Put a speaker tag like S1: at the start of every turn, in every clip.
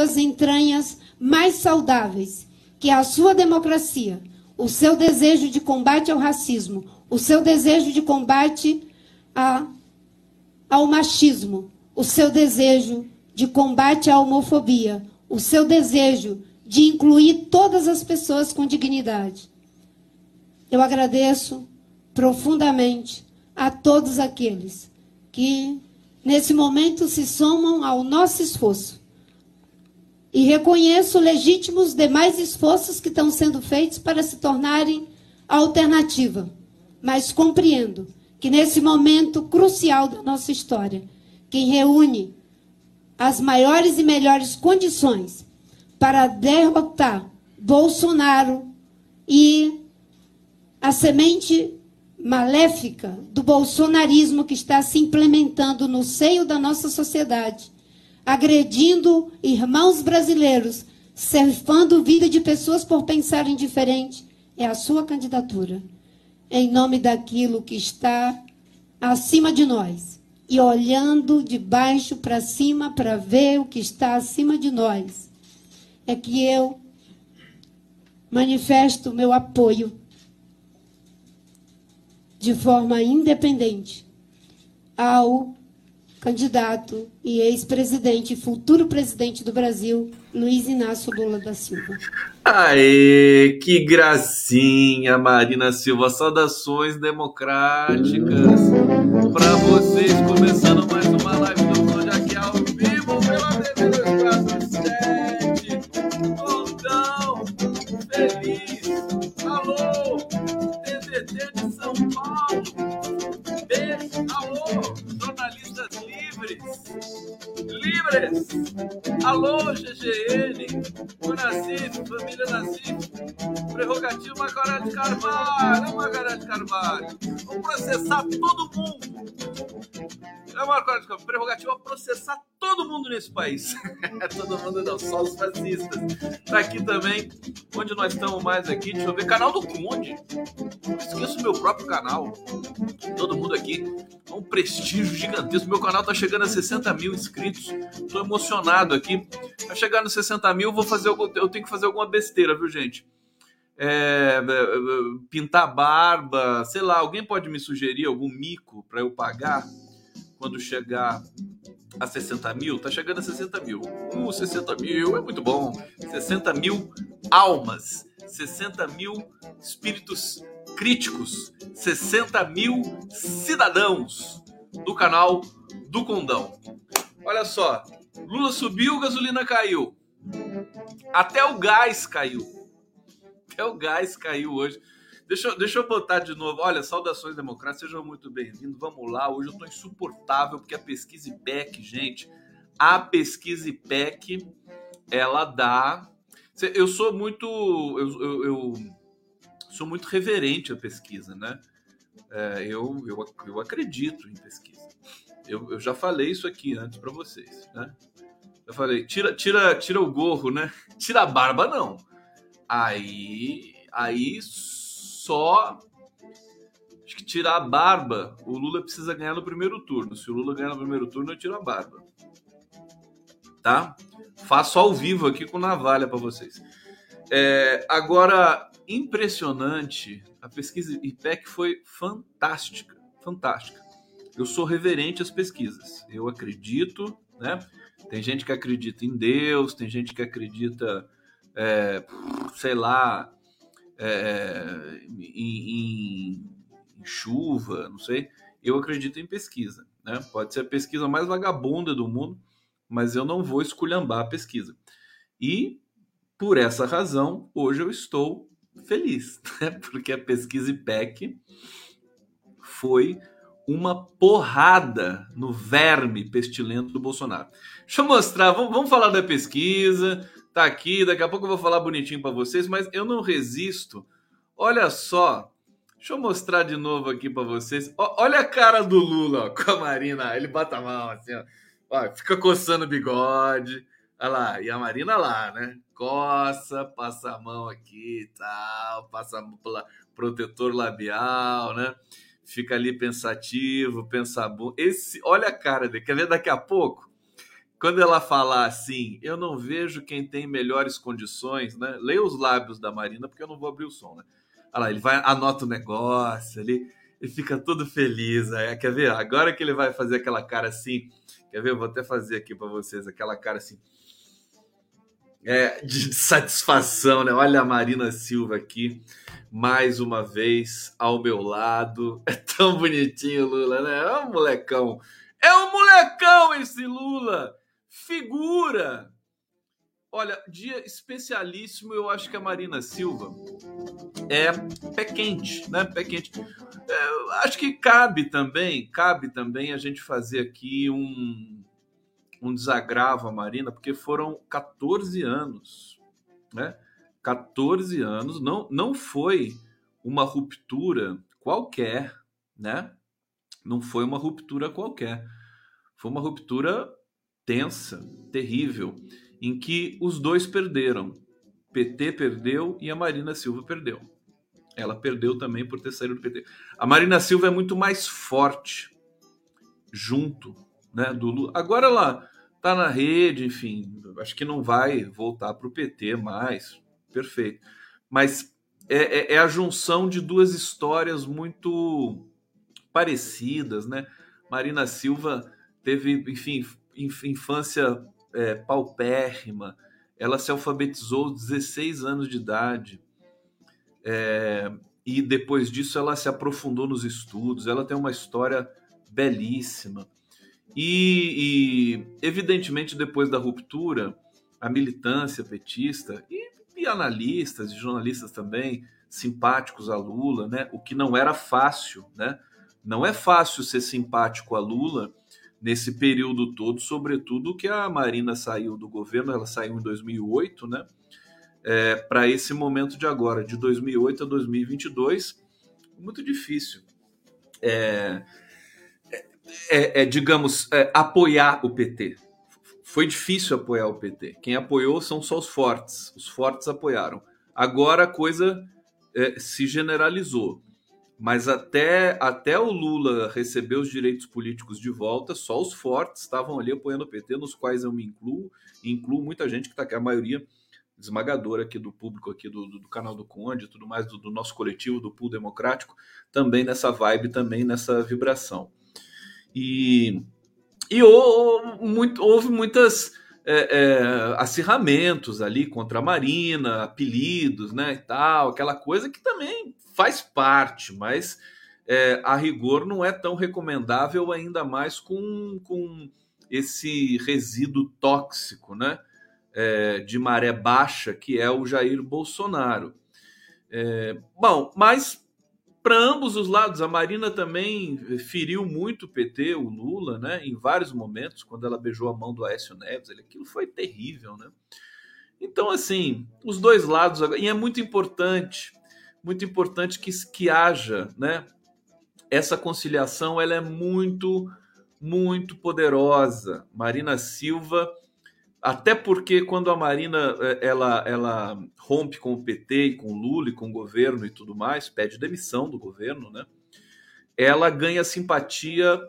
S1: suas entranhas mais saudáveis, que é a sua democracia, o seu desejo de combate ao racismo, o seu desejo de combate a, ao machismo, o seu desejo de combate à homofobia, o seu desejo de incluir todas as pessoas com dignidade. Eu agradeço profundamente a todos aqueles que, nesse momento, se somam ao nosso esforço. E reconheço legítimos demais esforços que estão sendo feitos para se tornarem alternativa. Mas compreendo que, nesse momento crucial da nossa história, quem reúne as maiores e melhores condições para derrotar Bolsonaro e a semente maléfica do bolsonarismo que está se implementando no seio da nossa sociedade, agredindo irmãos brasileiros, ceifando vida de pessoas por pensarem diferente, é a sua candidatura. Em nome daquilo que está acima de nós e olhando de baixo para cima para ver o que está acima de nós, é que eu manifesto meu apoio de forma independente ao candidato e ex-presidente, futuro presidente do Brasil, Luiz Inácio Lula da Silva.
S2: Aê, que gracinha, Marina Silva. Saudações democráticas para vocês, começando mais Alô, GGN. O família Nassif. Prerrogativa Macará de Carvalho. Macará de Carvalho. Vamos processar todo mundo. É uma prerrogativa processar todo mundo nesse país. todo mundo não, só os fascistas. Tá aqui também, onde nós estamos mais aqui, deixa eu ver, canal do Conde. Esqueço meu próprio canal. Todo mundo aqui, é um prestígio gigantesco. Meu canal tá chegando a 60 mil inscritos. Tô emocionado aqui. Vai chegar nos 60 mil, vou fazer, eu tenho que fazer alguma besteira, viu, gente? É, pintar barba, sei lá, alguém pode me sugerir algum mico para eu pagar quando chegar a 60 mil? Tá chegando a 60 mil. Uh, 60 mil é muito bom. 60 mil almas, 60 mil espíritos críticos, 60 mil cidadãos do canal do Condão. Olha só, Lula subiu, gasolina caiu. Até o gás caiu. Até o gás caiu hoje. Deixa, deixa eu botar de novo. Olha, saudações democratas, sejam muito bem-vindos. Vamos lá. Hoje eu tô insuportável porque a pesquisa IPEC, gente, a pesquisa IPEC, ela dá. Eu sou muito. Eu, eu, eu sou muito reverente à pesquisa, né? É, eu, eu, eu acredito em pesquisa. Eu, eu já falei isso aqui antes para vocês, né? Eu falei, tira, tira, tira o gorro, né? Tira a barba, não. Aí, aí só acho que tirar a barba, o Lula precisa ganhar no primeiro turno. Se o Lula ganhar no primeiro turno, eu tiro a barba. Tá? Faço ao vivo aqui com navalha para vocês. É, agora, impressionante, a pesquisa IPEC foi fantástica, fantástica. Eu sou reverente às pesquisas. Eu acredito, né? Tem gente que acredita em Deus, tem gente que acredita é, sei lá, é, em, em, em, chuva, não sei. Eu acredito em pesquisa. Né? Pode ser a pesquisa mais vagabunda do mundo, mas eu não vou esculhambar a pesquisa. E por essa razão, hoje eu estou feliz, né? porque a pesquisa IPEC foi uma porrada no verme pestilento do Bolsonaro. Deixa eu mostrar, vamos, vamos falar da pesquisa, tá aqui, daqui a pouco eu vou falar bonitinho para vocês, mas eu não resisto. Olha só, deixa eu mostrar de novo aqui para vocês. olha a cara do Lula ó, com a Marina, ele bota a mão assim, ó. ó fica coçando o bigode. Olha lá, e a Marina lá, né? Coça, passa a mão aqui e tal, passa protetor labial, né? Fica ali pensativo, pensa Esse, olha a cara dele. Quer ver daqui a pouco? Quando ela falar assim, eu não vejo quem tem melhores condições, né? Leia os lábios da Marina, porque eu não vou abrir o som, né? Olha lá, ele vai, anota o negócio ali e fica todo feliz. Né? Quer ver? Agora que ele vai fazer aquela cara assim, quer ver? Eu vou até fazer aqui para vocês aquela cara assim. É, de satisfação, né? Olha a Marina Silva aqui, mais uma vez ao meu lado. É tão bonitinho Lula, né? É um molecão. É um molecão esse Lula! Figura! Olha, dia especialíssimo, eu acho que a Marina Silva é pé quente, né? Pé quente. É, acho que cabe também, cabe também a gente fazer aqui um, um desagravo à Marina, porque foram 14 anos, né? 14 anos, não, não foi uma ruptura qualquer, né? Não foi uma ruptura qualquer. Foi uma ruptura tensa, terrível em que os dois perderam. PT perdeu e a Marina Silva perdeu. Ela perdeu também por ter saído do PT. A Marina Silva é muito mais forte junto, né, do Lula. Agora ela tá na rede, enfim, acho que não vai voltar para o PT mais, perfeito. Mas é, é, é, a junção de duas histórias muito parecidas, né? Marina Silva teve, enfim, infância é, paupérrima. Ela se alfabetizou aos 16 anos de idade. É, e depois disso ela se aprofundou nos estudos. Ela tem uma história belíssima. E, e evidentemente, depois da ruptura, a militância petista e, e analistas e jornalistas também simpáticos a Lula, né? O que não era fácil, né? Não é fácil ser simpático a Lula nesse período todo, sobretudo que a Marina saiu do governo, ela saiu em 2008, né? É, para esse momento de agora, de 2008 a 2022, muito difícil. É, é, é digamos, é, apoiar o PT. Foi difícil apoiar o PT. Quem apoiou são só os fortes. Os fortes apoiaram. Agora a coisa é, se generalizou. Mas até, até o Lula receber os direitos políticos de volta, só os fortes estavam ali apoiando o PT, nos quais eu me incluo, incluo muita gente que está aqui, a maioria esmagadora aqui do público aqui do, do, do canal do Conde, tudo mais do, do, nosso coletivo, do Pool Democrático, também nessa vibe, também nessa vibração. E, e houve, muito, houve muitas é, é, acirramentos ali contra a Marina, apelidos, né, e tal, aquela coisa que também faz parte, mas é, a rigor não é tão recomendável, ainda mais com, com esse resíduo tóxico né, é, de maré baixa que é o Jair Bolsonaro. É, bom, mas para ambos os lados, a Marina também feriu muito o PT, o Lula, né, em vários momentos, quando ela beijou a mão do Aécio Neves, aquilo foi terrível, né? Então, assim, os dois lados, e é muito importante muito importante que, que haja, né? Essa conciliação ela é muito, muito poderosa. Marina Silva, até porque quando a Marina é, ela, ela rompe com o PT e com o Lula e com o governo e tudo mais, pede demissão do governo, né? Ela ganha simpatia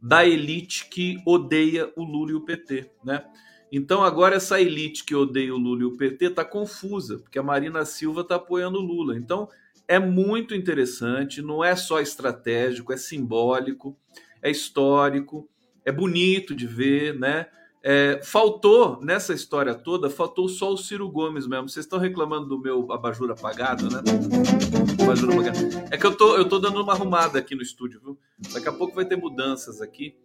S2: da elite que odeia o Lula e o PT, né? Então agora essa elite que odeia o Lula e o PT está confusa, porque a Marina Silva está apoiando o Lula. Então é muito interessante, não é só estratégico, é simbólico, é histórico, é bonito de ver, né? É, faltou nessa história toda, faltou só o Ciro Gomes mesmo. Vocês estão reclamando do meu abajur apagado, né? Abajur apagado. É que eu tô, eu tô dando uma arrumada aqui no estúdio, viu? Daqui a pouco vai ter mudanças aqui.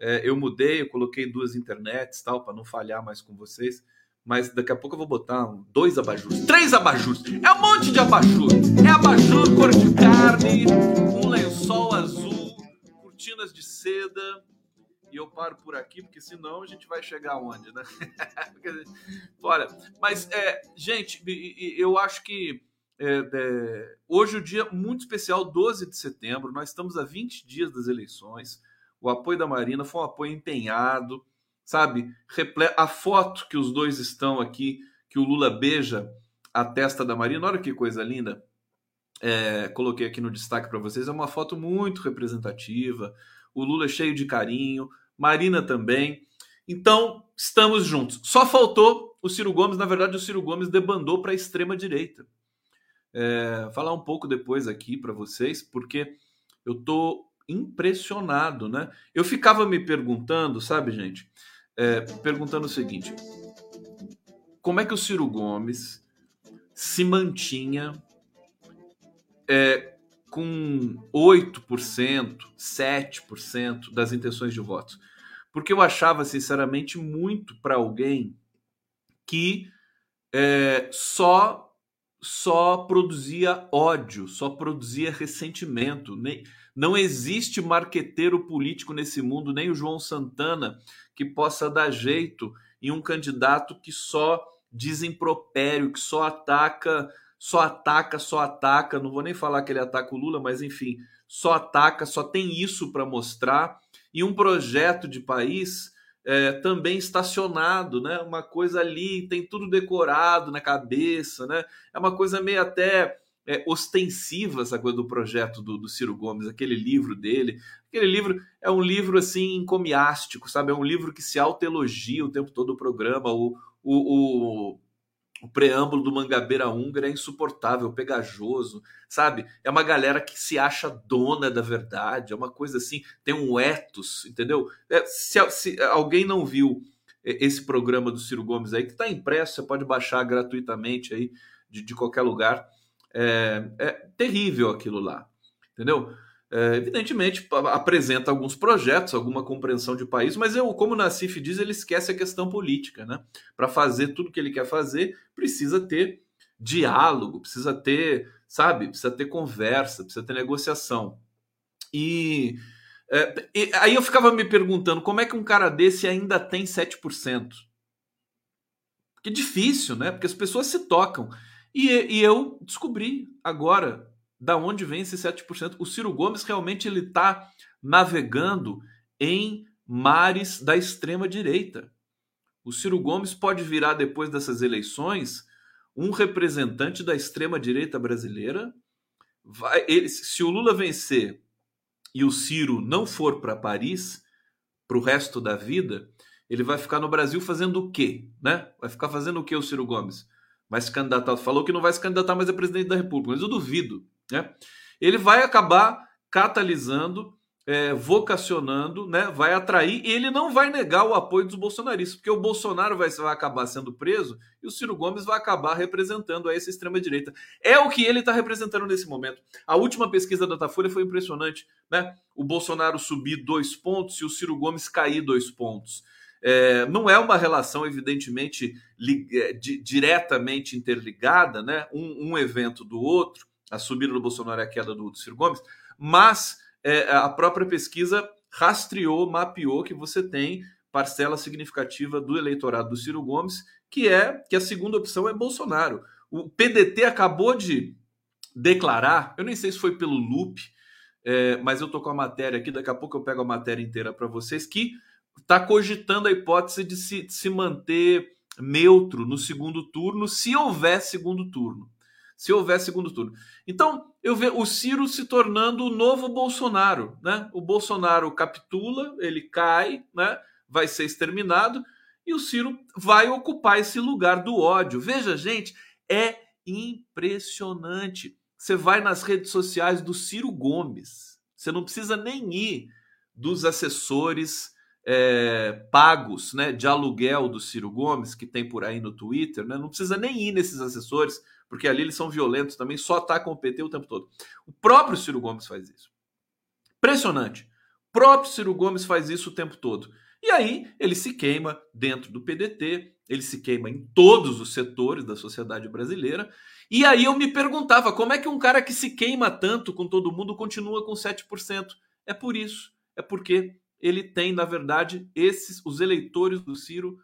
S2: É, eu mudei, eu coloquei duas internets tal, para não falhar mais com vocês. Mas daqui a pouco eu vou botar dois abajures, três abajures. É um monte de abajur. É abajur, cor de carne, um lençol azul, cortinas de seda. E eu paro por aqui, porque senão a gente vai chegar onde, né? Olha, mas, é, gente, eu acho que é, é, hoje é um dia muito especial, 12 de setembro. Nós estamos a 20 dias das eleições. O apoio da Marina foi um apoio empenhado sabe? A foto que os dois estão aqui, que o Lula beija a testa da Marina, olha que coisa linda. É, coloquei aqui no destaque para vocês, é uma foto muito representativa. O Lula é cheio de carinho, Marina também. Então, estamos juntos. Só faltou o Ciro Gomes, na verdade, o Ciro Gomes debandou para a extrema-direita. É, falar um pouco depois aqui para vocês, porque eu tô impressionado, né? Eu ficava me perguntando, sabe, gente? É, perguntando o seguinte: como é que o Ciro Gomes se mantinha é, com 8%, 7% das intenções de votos? Porque eu achava, sinceramente, muito para alguém que é, só só produzia ódio, só produzia ressentimento. Nem, não existe marqueteiro político nesse mundo, nem o João Santana, que possa dar jeito em um candidato que só diz impropério, que só ataca, só ataca, só ataca. Não vou nem falar que ele ataca o Lula, mas enfim, só ataca, só tem isso para mostrar. E um projeto de país é, também estacionado, né? Uma coisa ali, tem tudo decorado na cabeça, né? É uma coisa meio até é, ostensiva essa coisa do projeto do, do, Ciro Gomes, aquele livro dele. Aquele livro é um livro assim encomiástico, sabe? É um livro que se autoelogia o tempo todo o programa. O, o, o o preâmbulo do Mangabeira Húngara é insuportável, pegajoso, sabe? É uma galera que se acha dona da verdade, é uma coisa assim, tem um ethos, entendeu? É, se, se, alguém não viu esse programa do Ciro Gomes aí, que está impresso, você pode baixar gratuitamente aí de, de qualquer lugar. É, é terrível aquilo lá, entendeu? é, evidentemente apresenta alguns projetos, alguma compreensão de país, mas eu, como o Nassif diz, ele esquece a questão política, né? Para fazer tudo que ele quer fazer, precisa ter diálogo, precisa ter, sabe, precisa ter conversa, precisa ter negociação. E, é, e aí eu ficava me perguntando como é que um cara desse ainda tem 7%? Que difícil, né? Porque as pessoas se tocam. E, e eu descobri agora, da onde vem esse 7%. O Ciro Gomes realmente ele está navegando em mares da extrema direita. O Ciro Gomes pode virar depois dessas eleições um representante da extrema direita brasileira. Vai, ele, se o Lula vencer e o Ciro não for para Paris para o resto da vida, ele vai ficar no Brasil fazendo o quê, né? Vai ficar fazendo o quê o Ciro Gomes? Vai se candidatar, falou que não vai se candidatar mais a presidente da República, mas eu duvido né? Ele vai acabar catalisando, é, vocacionando, né? vai atrair, e ele não vai negar o apoio dos bolsonaristas, porque o Bolsonaro vai, vai acabar sendo preso e o Ciro Gomes vai acabar representando essa extrema-direita. É o que ele está representando nesse momento. A última pesquisa da Datafolha foi impressionante. Né? O Bolsonaro subir dois pontos e o Ciro Gomes cair dois pontos. É, não é uma relação, evidentemente, é, di, diretamente interligada, né? um, um evento do outro, a subida do Bolsonaro e a queda do, Ciro Gomes, mas é, a própria pesquisa rastreou, mapeou que você tem parcela significativa do eleitorado do Ciro Gomes, que é que a segunda opção é Bolsonaro. O PDT acabou de declarar, eu nem sei se foi pelo loop, é, mas eu tô com a matéria aqui, daqui a pouco eu pego a matéria inteira para vocês, que está cogitando a hipótese de se, de se manter neutro no segundo turno, se houver segundo turno se houver segundo turno. Então, eu vejo o Ciro se tornando o novo Bolsonaro, né? O Bolsonaro capitula, ele cai, né? Vai ser exterminado e o Ciro vai ocupar esse lugar do ódio. Veja, gente, é impressionante. Você vai nas redes sociais do Ciro Gomes. Você não precisa nem ir dos assessores é, pagos né, de aluguel do Ciro Gomes, que tem por aí no Twitter, né? não precisa nem ir nesses assessores porque ali eles são violentos também, só atacam o PT o tempo todo. O próprio Ciro Gomes faz isso. Impressionante. O próprio Ciro Gomes faz isso o tempo todo. E aí ele se queima dentro do PDT, ele se queima em todos os setores da sociedade brasileira. E aí eu me perguntava como é que um cara que se queima tanto com todo mundo continua com 7%? É por isso. É porque ele tem, na verdade, esses os eleitores do Ciro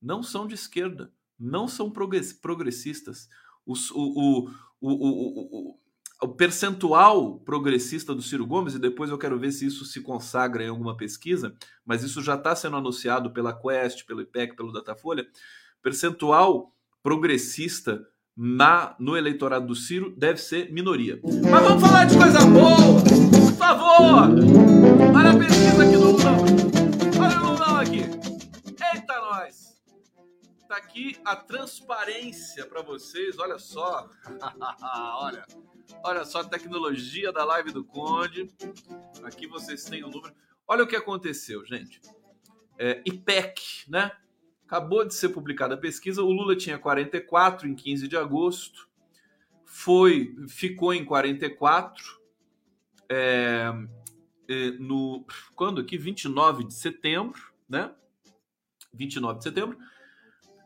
S2: não são de esquerda, não são progressistas o, o, o, o, percentual progressista do Ciro Gomes, e depois eu quero ver se isso se consagra em alguma pesquisa, mas isso já está sendo anunciado pela Quest, pelo IPEC, pelo Datafolha, percentual progressista na no eleitorado do Ciro deve ser minoria. Mas vamos falar de coisa boa! Por favor! Olha a pesquisa aqui do Lula! Olha o Lula aqui! aqui a transparência para vocês. Olha só. olha. Olha só a tecnologia da live do Conde. Aqui vocês têm o número. Olha o que aconteceu, gente. É, IPEC, né? Acabou de ser publicada a pesquisa. O Lula tinha 44 em 15 de agosto. Foi, ficou em 44 é, é, no quando aqui 29 de setembro, né? 29 de setembro.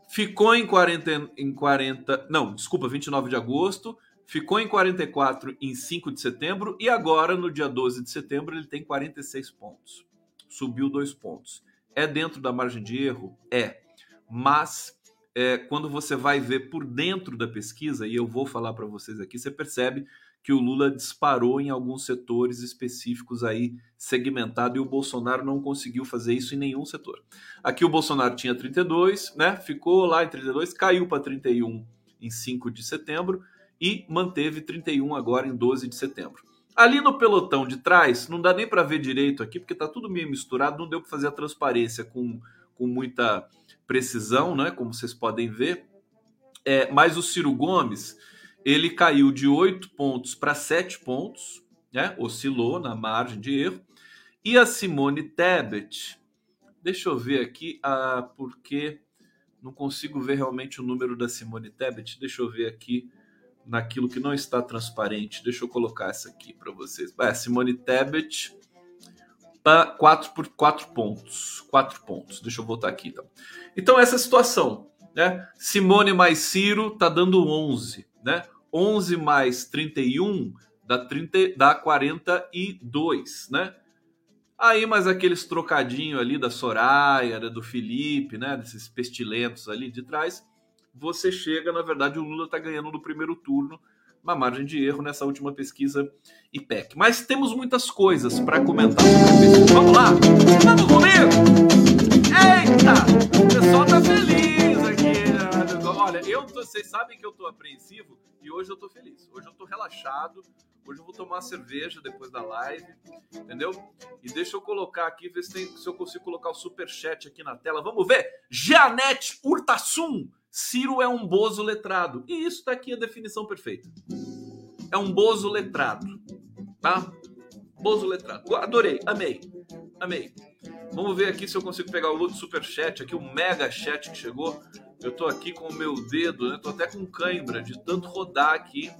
S2: Ficou em 40 em 40, não, desculpa, 29 de agosto, ficou em 44 em 5 de setembro e agora no dia 12 de setembro ele tem 46 pontos. Subiu dois pontos. É dentro da margem de erro? É. Mas é, quando você vai ver por dentro da pesquisa, e eu vou falar para vocês aqui, você percebe que o Lula disparou em alguns setores específicos aí segmentado e o Bolsonaro não conseguiu fazer isso em nenhum setor. Aqui o Bolsonaro tinha 32, né? Ficou lá em 32, caiu para 31 em 5 de setembro e manteve 31 agora em 12 de setembro. Ali no pelotão de trás, não dá nem para ver direito aqui, porque tá tudo meio misturado, não deu para fazer a transparência com, com muita precisão, né? Como vocês podem ver. É, mas o Ciro Gomes, ele caiu de 8 pontos para 7 pontos, né? oscilou na margem de erro. E a Simone Tebet, deixa eu ver aqui, ah, porque não consigo ver realmente o número da Simone Tebet, deixa eu ver aqui naquilo que não está transparente. Deixa eu colocar essa aqui para vocês. É, Simone Tebet, 4 por 4 pontos. 4 pontos. Deixa eu voltar aqui então. Então, essa situação, né? Simone mais Ciro tá dando 11, né? 11 mais 31 dá, 30, dá 42, né? Aí, mais aqueles trocadinhos ali da Soraya, do Felipe, né? Desses pestilentos ali de trás, você chega, na verdade, o Lula está ganhando no primeiro turno, uma margem de erro nessa última pesquisa IPEC. Mas temos muitas coisas para comentar sobre a. Vamos lá? Vamos comigo? Eita! O pessoal tá feliz. Né? Olha, eu tô, vocês sabem que eu tô apreensivo e hoje eu tô feliz. Hoje eu tô relaxado. Hoje eu vou tomar cerveja depois da live, entendeu? E deixa eu colocar aqui, ver se, tem, se eu consigo colocar o super chat aqui na tela. Vamos ver. Janete Urtasun. Ciro é um bozo letrado. E isso tá aqui a definição perfeita. É um bozo letrado, tá? Bozo letrado. Adorei, amei, amei. Vamos ver aqui se eu consigo pegar o outro super chat aqui, o mega chat que chegou. Eu tô aqui com o meu dedo, né? Tô até com cãibra de tanto rodar aqui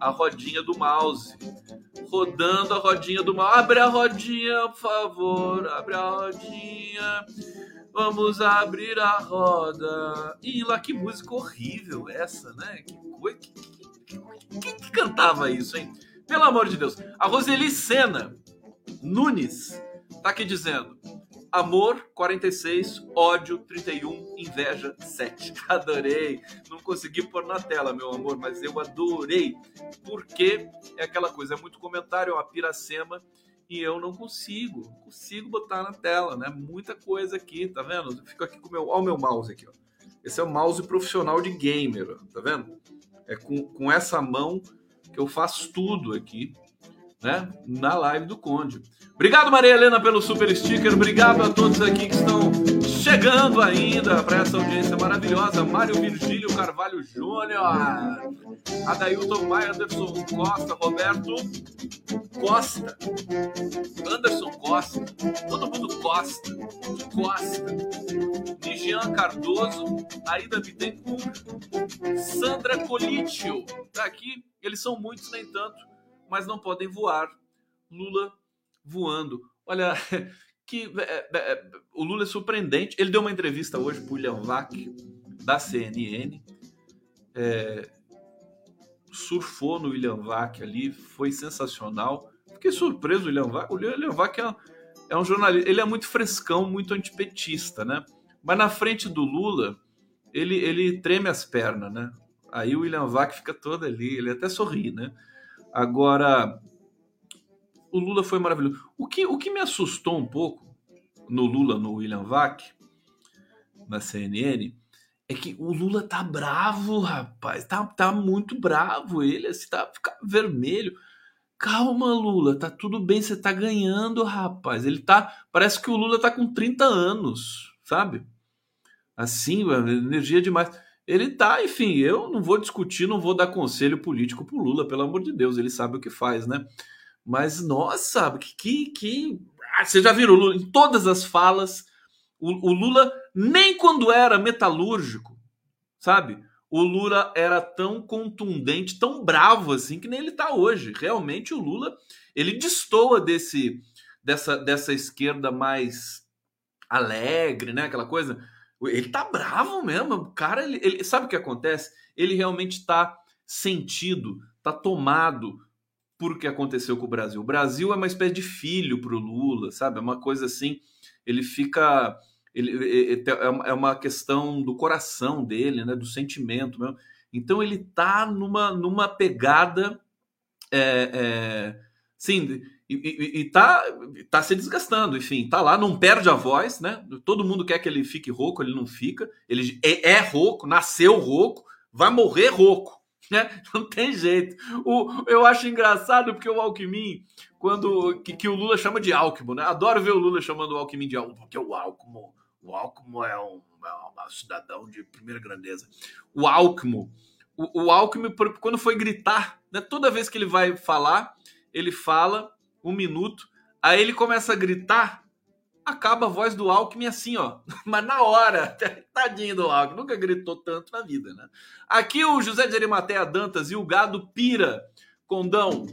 S2: a rodinha do mouse. Rodando a rodinha do mouse. Abre a rodinha, por favor. Abre a rodinha. Vamos abrir a roda. E lá que música horrível essa, né? Que coisa. Que, que, que, que, cantava isso, hein? Pelo amor de Deus. A Roseli Sena Nunes tá aqui dizendo: Amor 46, ódio 31, inveja 7. Adorei. Não consegui pôr na tela, meu amor, mas eu adorei. Porque é aquela coisa, é muito comentário, é uma piracema e eu não consigo, consigo botar na tela, né? Muita coisa aqui, tá vendo? Eu fico aqui com o meu, ó, o meu mouse aqui, ó. Esse é o mouse profissional de gamer, tá vendo? É com, com essa mão que eu faço tudo aqui né, na live do Conde. Obrigado, Maria Helena, pelo super sticker. Obrigado a todos aqui que estão chegando ainda para essa audiência maravilhosa. Mário Virgílio Carvalho Júnior, Adailton Maia, Anderson Costa, Roberto Costa, Anderson Costa, todo mundo Costa, Costa, Nigian Cardoso, Aida Bittencourt, Sandra Colitio, tá aqui. Eles são muitos, nem tanto mas não podem voar. Lula voando. Olha, que é, é, é, o Lula é surpreendente. Ele deu uma entrevista hoje para o William Vac, da CNN. É, surfou no William Vac ali, foi sensacional. Fiquei surpreso, William Vac. O William Vac é, é um jornalista, ele é muito frescão, muito antipetista, né? Mas na frente do Lula, ele, ele treme as pernas, né? Aí o William Vac fica todo ali, ele até sorri, né? Agora, o Lula foi maravilhoso. O que, o que me assustou um pouco no Lula, no William Vac, na CNN, é que o Lula tá bravo, rapaz. Tá, tá muito bravo. Ele assim, tá fica vermelho. Calma, Lula, tá tudo bem, você tá ganhando, rapaz. Ele tá. Parece que o Lula tá com 30 anos, sabe? Assim, energia demais. Ele tá, enfim, eu não vou discutir, não vou dar conselho político pro Lula, pelo amor de Deus, ele sabe o que faz, né? Mas, nossa, que. que. Ah, você já viram o Lula em todas as falas? O, o Lula, nem quando era metalúrgico, sabe? O Lula era tão contundente, tão bravo assim, que nem ele tá hoje. Realmente o Lula, ele destoa desse, dessa, dessa esquerda mais alegre, né? Aquela coisa ele tá bravo mesmo. O cara, ele, ele sabe o que acontece? Ele realmente tá sentido, tá tomado por o que aconteceu com o Brasil. O Brasil é uma espécie de filho pro Lula, sabe? É uma coisa assim. Ele fica. Ele, é uma questão do coração dele, né? Do sentimento mesmo. Então ele tá numa, numa pegada. É, é, sim, e, e, tá, tá se desgastando, enfim, tá lá, não perde a voz, né? Todo mundo quer que ele fique rouco, ele não fica. Ele é, é rouco, nasceu rouco, vai morrer rouco, né? Não tem jeito. O, eu acho engraçado porque o Alckmin, quando que, que o Lula chama de Alckmin, né? Adoro ver o Lula chamando o Alckmin de Alckmin, porque o Alckmin, o Alckmin é um, é um cidadão de primeira grandeza. O Alckmin, o, o Alckmin, quando foi gritar, né? Toda vez que ele vai falar, ele fala um minuto, aí ele começa a gritar, acaba a voz do Alckmin assim, ó. Mas na hora, tadinho do Alckmin, nunca gritou tanto na vida, né? Aqui o José de Arimateia Dantas e o gado pira. Condão,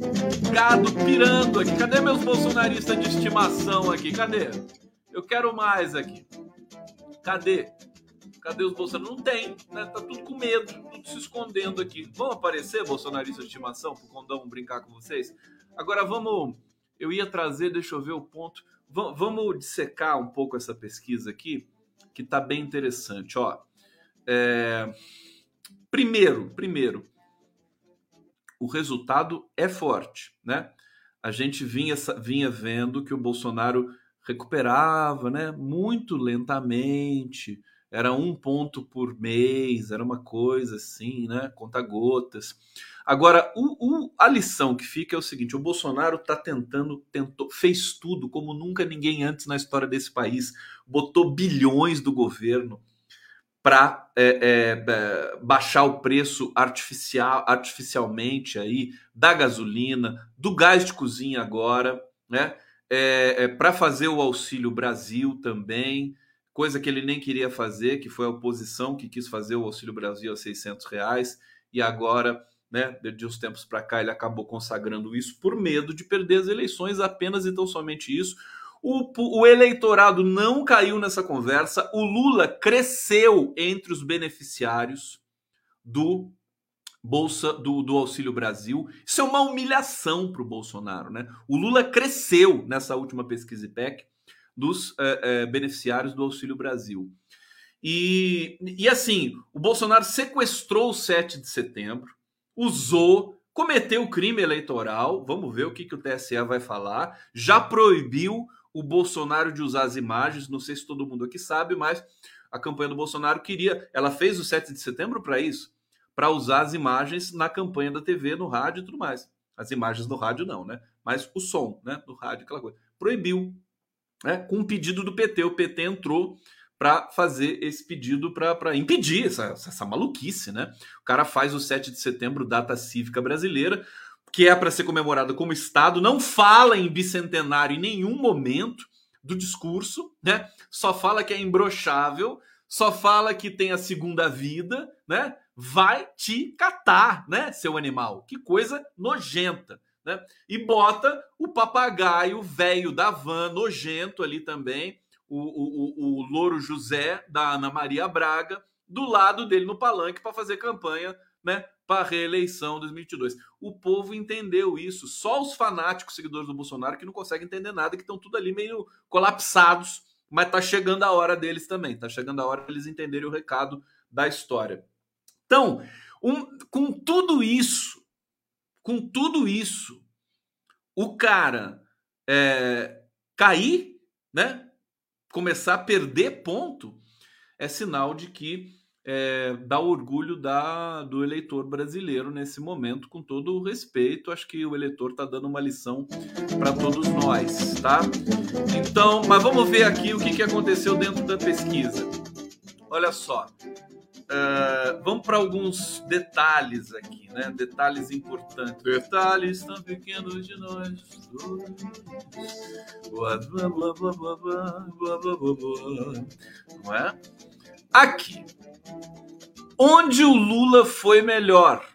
S2: gado pirando aqui. Cadê meus bolsonaristas de estimação aqui? Cadê? Eu quero mais aqui. Cadê? Cadê os bolsonaristas? Não tem, né? Tá tudo com medo, tudo se escondendo aqui. Vão aparecer bolsonaristas de estimação pro Condão brincar com vocês? Agora vamos eu ia trazer, deixa eu ver o ponto. V vamos dissecar um pouco essa pesquisa aqui, que está bem interessante. Ó, é... Primeiro, primeiro, o resultado é forte, né? A gente vinha, vinha vendo que o Bolsonaro recuperava, né? Muito lentamente, era um ponto por mês, era uma coisa assim, né? Conta gotas. Agora, o, o, a lição que fica é o seguinte: o Bolsonaro está tentando, tentou, fez tudo como nunca ninguém antes na história desse país, botou bilhões do governo para é, é, é, baixar o preço artificial, artificialmente aí da gasolina, do gás de cozinha agora, né? É, é para fazer o auxílio Brasil também, coisa que ele nem queria fazer, que foi a oposição que quis fazer o auxílio Brasil a 600 reais e agora né, de uns tempos para cá, ele acabou consagrando isso por medo de perder as eleições, apenas e tão somente isso. O, o, eleitorado não caiu nessa conversa. O Lula cresceu entre os beneficiários do bolsa do, do Auxílio Brasil. Isso é uma humilhação para o Bolsonaro, né? O Lula cresceu nessa última pesquisa IPEC dos é, é, beneficiários do Auxílio Brasil. E, e assim, o Bolsonaro sequestrou o 7 de setembro, usou, cometeu crime eleitoral. Vamos ver o que, que o TSE vai falar. Já proibiu o Bolsonaro de usar as imagens. Não sei se todo mundo aqui sabe, mas a campanha do Bolsonaro queria. Ela fez o 7 de setembro para isso para usar as imagens na campanha da TV, no rádio e tudo mais. As imagens no rádio não, né? Mas o som, né? Do rádio, aquela coisa. Proibiu, né? Com um pedido do PT. O PT entrou para fazer esse pedido para impedir essa, essa maluquice, né? O cara faz o 7 de setembro, data cívica brasileira, que é para ser comemorada como Estado, não fala em bicentenário em nenhum momento do discurso, né? Só fala que é imbrochável, só fala que tem a segunda vida, né? Vai te catar, né, seu animal? Que coisa nojenta, né? E bota o papagaio velho da van nojento ali também, o, o, o Louro José, da Ana Maria Braga, do lado dele no palanque para fazer campanha né, para a reeleição 2022. O povo entendeu isso. Só os fanáticos seguidores do Bolsonaro que não conseguem entender nada, que estão tudo ali meio colapsados, mas tá chegando a hora deles também. Tá chegando a hora deles entenderem o recado da história. Então, um, com tudo isso, com tudo isso, o cara é, cair, né? Começar a perder ponto, é sinal de que é, dá orgulho da, do eleitor brasileiro nesse momento, com todo o respeito. Acho que o eleitor está dando uma lição para todos nós, tá? Então, mas vamos ver aqui o que, que aconteceu dentro da pesquisa. olha só. Uh, vamos para alguns detalhes aqui, né? Detalhes importantes. Detalhes tão pequenos de nós. Não é? Aqui. Onde o Lula foi melhor?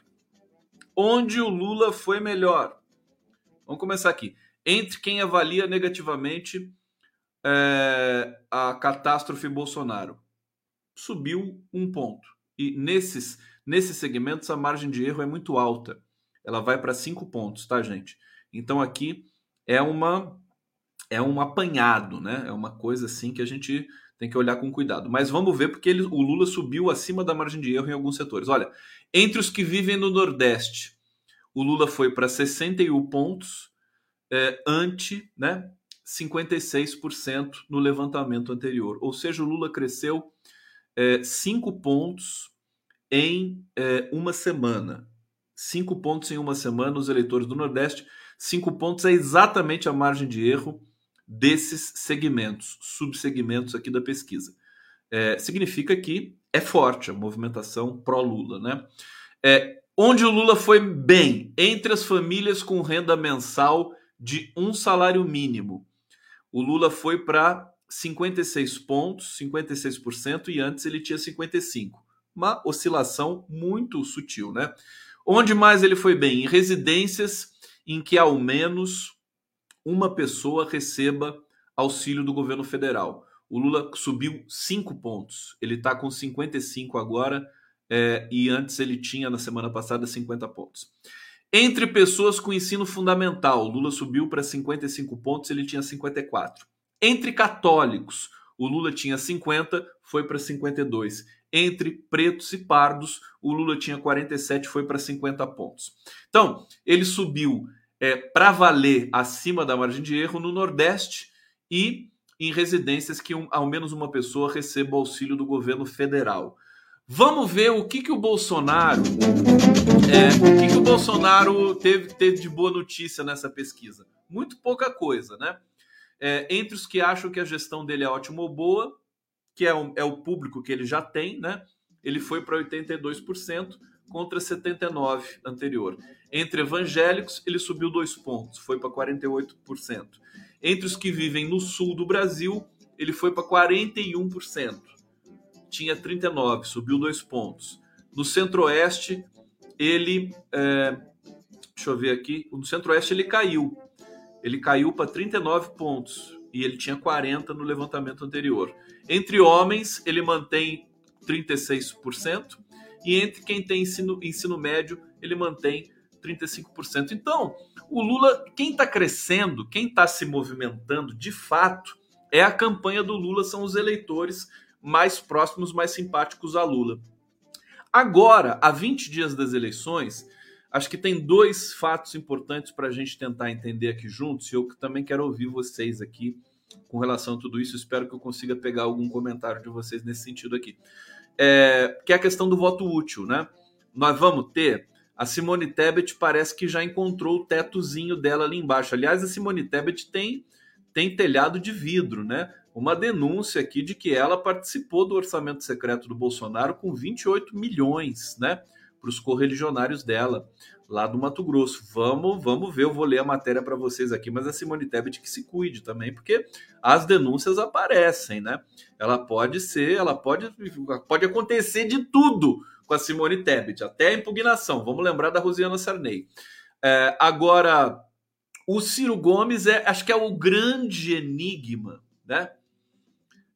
S2: Onde o Lula foi melhor? Vamos começar aqui. Entre quem avalia negativamente é, a catástrofe Bolsonaro subiu um ponto. E nesses, nesses segmentos a margem de erro é muito alta. Ela vai para cinco pontos, tá, gente? Então aqui é uma é um apanhado, né? É uma coisa assim que a gente tem que olhar com cuidado. Mas vamos ver porque ele, o Lula subiu acima da margem de erro em alguns setores. Olha, entre os que vivem no Nordeste, o Lula foi para 61 pontos, é, ante né, 56% no levantamento anterior. Ou seja, o Lula cresceu é, cinco pontos em é, uma semana. Cinco pontos em uma semana, os eleitores do Nordeste. Cinco pontos é exatamente a margem de erro desses segmentos, subsegmentos aqui da pesquisa. É, significa que é forte a movimentação pró-Lula, né? É, onde o Lula foi bem entre as famílias com renda mensal de um salário mínimo. O Lula foi para 56 pontos, 56%, e antes ele tinha 55%. Uma oscilação muito sutil, né? Onde mais ele foi bem? Em residências em que ao menos uma pessoa receba auxílio do governo federal. O Lula subiu 5 pontos. Ele está com 55 agora, é, e antes ele tinha na semana passada 50 pontos. Entre pessoas com ensino fundamental, Lula subiu para 55 pontos, ele tinha 54. Entre católicos, o Lula tinha 50, foi para 52. Entre pretos e pardos, o Lula tinha 47, foi para 50 pontos. Então, ele subiu é, para valer acima da margem de erro no Nordeste e em residências que um, ao menos uma pessoa receba auxílio do governo federal. Vamos ver o que, que o Bolsonaro é, o que, que o Bolsonaro teve, teve de boa notícia nessa pesquisa. Muito pouca coisa, né? É, entre os que acham que a gestão dele é ótima ou boa, que é o, é o público que ele já tem, né? Ele foi para 82% contra 79% anterior. Entre evangélicos, ele subiu dois pontos, foi para 48%. Entre os que vivem no sul do Brasil, ele foi para 41%. Tinha 39%, subiu dois pontos. No centro-oeste, ele. É, deixa eu ver aqui. No centro-oeste, ele caiu ele caiu para 39 pontos e ele tinha 40 no levantamento anterior. Entre homens, ele mantém 36%, e entre quem tem ensino, ensino médio, ele mantém 35%. Então, o Lula, quem está crescendo, quem está se movimentando de fato, é a campanha do Lula, são os eleitores mais próximos, mais simpáticos a Lula. Agora, a 20 dias das eleições, Acho que tem dois fatos importantes para a gente tentar entender aqui juntos, e eu também quero ouvir vocês aqui com relação a tudo isso. Espero que eu consiga pegar algum comentário de vocês nesse sentido aqui. É, que é a questão do voto útil, né? Nós vamos ter. A Simone Tebet parece que já encontrou o tetozinho dela ali embaixo. Aliás, a Simone Tebet tem, tem telhado de vidro, né? Uma denúncia aqui de que ela participou do orçamento secreto do Bolsonaro com 28 milhões, né? Para os correligionários dela, lá do Mato Grosso. Vamos, vamos ver, eu vou ler a matéria para vocês aqui, mas a Simone Tebet que se cuide também, porque as denúncias aparecem, né? Ela pode ser, ela pode, pode acontecer de tudo com a Simone Tebet, até a impugnação. Vamos lembrar da Rosiana Sarney. É, agora, o Ciro Gomes é, acho que é o grande enigma, né?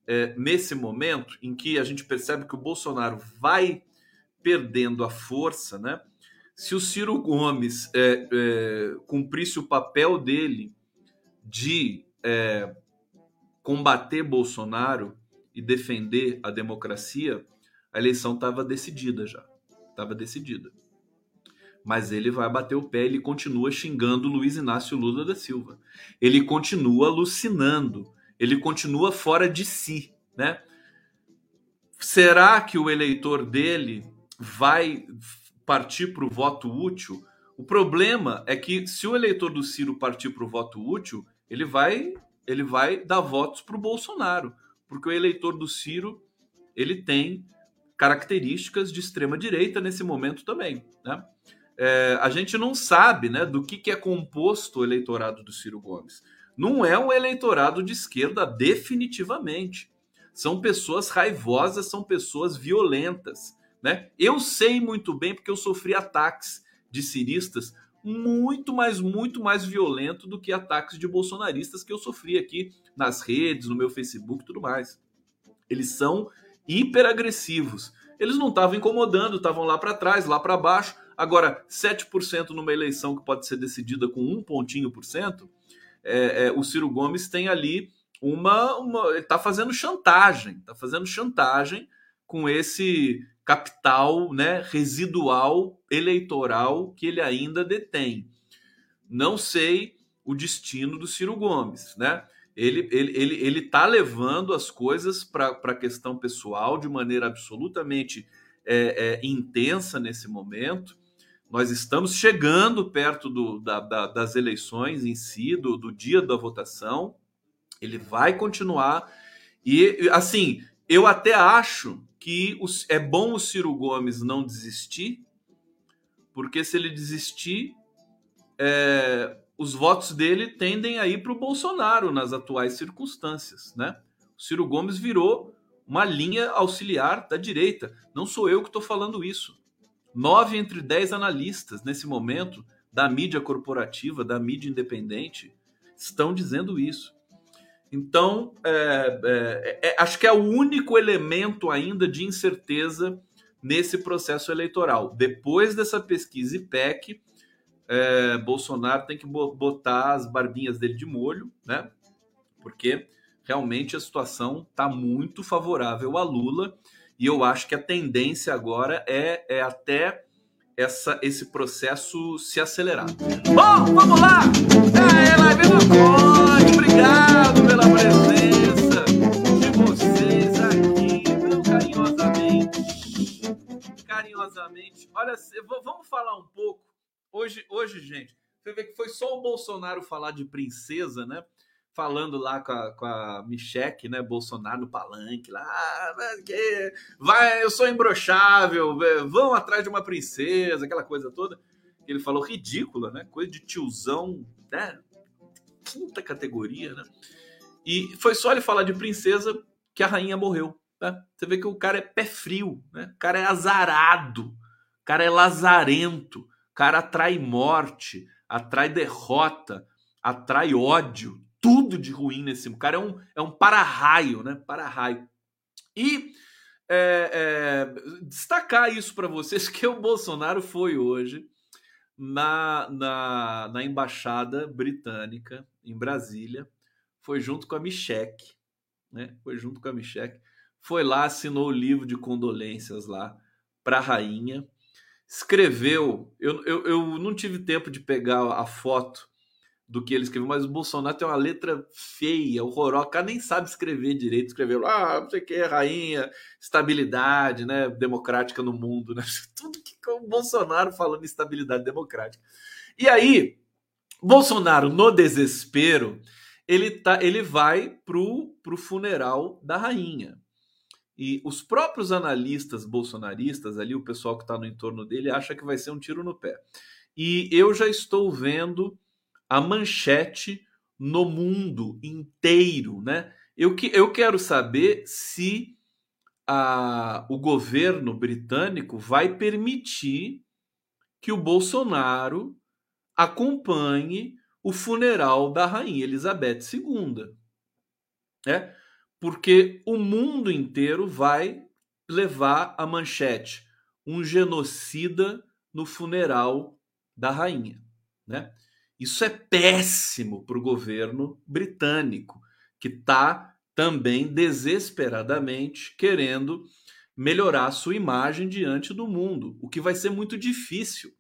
S2: É, nesse momento em que a gente percebe que o Bolsonaro vai perdendo a força, né? Se o Ciro Gomes é, é, cumprisse o papel dele de é, combater Bolsonaro e defender a democracia, a eleição estava decidida já. Estava decidida. Mas ele vai bater o pé, ele continua xingando Luiz Inácio Lula da Silva. Ele continua alucinando, ele continua fora de si, né? Será que o eleitor dele vai partir para o voto útil. O problema é que se o eleitor do Ciro partir para o voto útil, ele vai ele vai dar votos para o Bolsonaro, porque o eleitor do Ciro ele tem características de extrema direita nesse momento também, né? É, a gente não sabe, né, do que, que é composto o eleitorado do Ciro Gomes. Não é um eleitorado de esquerda definitivamente. São pessoas raivosas, são pessoas violentas, né? Eu sei muito bem porque eu sofri ataques de ciristas muito mais, muito mais violento do que ataques de bolsonaristas que eu sofri aqui nas redes, no meu Facebook e tudo mais. Eles são hiperagressivos. Eles não estavam incomodando, estavam lá para trás, lá para baixo. Agora, 7% numa eleição que pode ser decidida com um pontinho por cento, é, é, o Ciro Gomes tem ali uma. uma ele está fazendo chantagem, está fazendo chantagem com esse capital né, residual eleitoral que ele ainda detém. Não sei o destino do Ciro Gomes, né? Ele está ele, ele, ele tá levando as coisas para a questão pessoal de maneira absolutamente é, é, intensa nesse momento. Nós estamos chegando perto do, da, da, das eleições em si, do, do dia da votação. Ele vai continuar. E, assim, eu até acho que os, é bom o Ciro Gomes não desistir, porque se ele desistir, é, os votos dele tendem a ir para o Bolsonaro nas atuais circunstâncias, né? O Ciro Gomes virou uma linha auxiliar da direita. Não sou eu que estou falando isso. Nove entre dez analistas nesse momento da mídia corporativa, da mídia independente, estão dizendo isso. Então, é, é, é, acho que é o único elemento ainda de incerteza nesse processo eleitoral. Depois dessa pesquisa IPEC, é, Bolsonaro tem que botar as barbinhas dele de molho, né? Porque realmente a situação está muito favorável a Lula e eu acho que a tendência agora é, é até essa, esse processo se acelerar. Bom, vamos lá! É, do Conde, obrigado pela presença de vocês aqui, meu, carinhosamente. Carinhosamente. Olha, vamos falar um pouco. Hoje, hoje, gente, você vê que foi só o Bolsonaro falar de princesa, né? falando lá com a, com a Michelle, né? Bolsonaro no palanque lá. Ah, vai, eu sou imbrochável, vão atrás de uma princesa, aquela coisa toda. Ele falou ridícula, né? Coisa de tiozão, né? Quinta categoria, né? E foi só ele falar de princesa que a rainha morreu. Né? Você vê que o cara é pé frio, né? O cara é azarado, o cara é lazarento, o cara atrai morte, atrai derrota, atrai ódio, tudo de ruim nesse o cara é um é um para-raio, né? Para-raio. E é, é, destacar isso para vocês que o Bolsonaro foi hoje na, na, na embaixada britânica em Brasília, foi junto com a Michek, né? Foi junto com a Michek, foi lá assinou o livro de condolências lá para a rainha, escreveu. Eu, eu, eu não tive tempo de pegar a foto do que ele escreveu, mas o Bolsonaro tem uma letra feia, horrorosa, o cara nem sabe escrever direito, escreveu, ah, não sei o que, rainha, estabilidade, né, democrática no mundo, né, tudo que o Bolsonaro falando estabilidade democrática. E aí, Bolsonaro, no desespero, ele, tá, ele vai pro, pro funeral da rainha. E os próprios analistas bolsonaristas, ali, o pessoal que está no entorno dele, acha que vai ser um tiro no pé. E eu já estou vendo a manchete no mundo inteiro, né? Eu, que, eu quero saber se a, o governo britânico vai permitir que o Bolsonaro acompanhe o funeral da rainha Elizabeth II, né? Porque o mundo inteiro vai levar a manchete um genocida no funeral da rainha, né? Isso é péssimo para o governo britânico, que está também desesperadamente querendo melhorar sua imagem diante do mundo, o que vai ser muito difícil,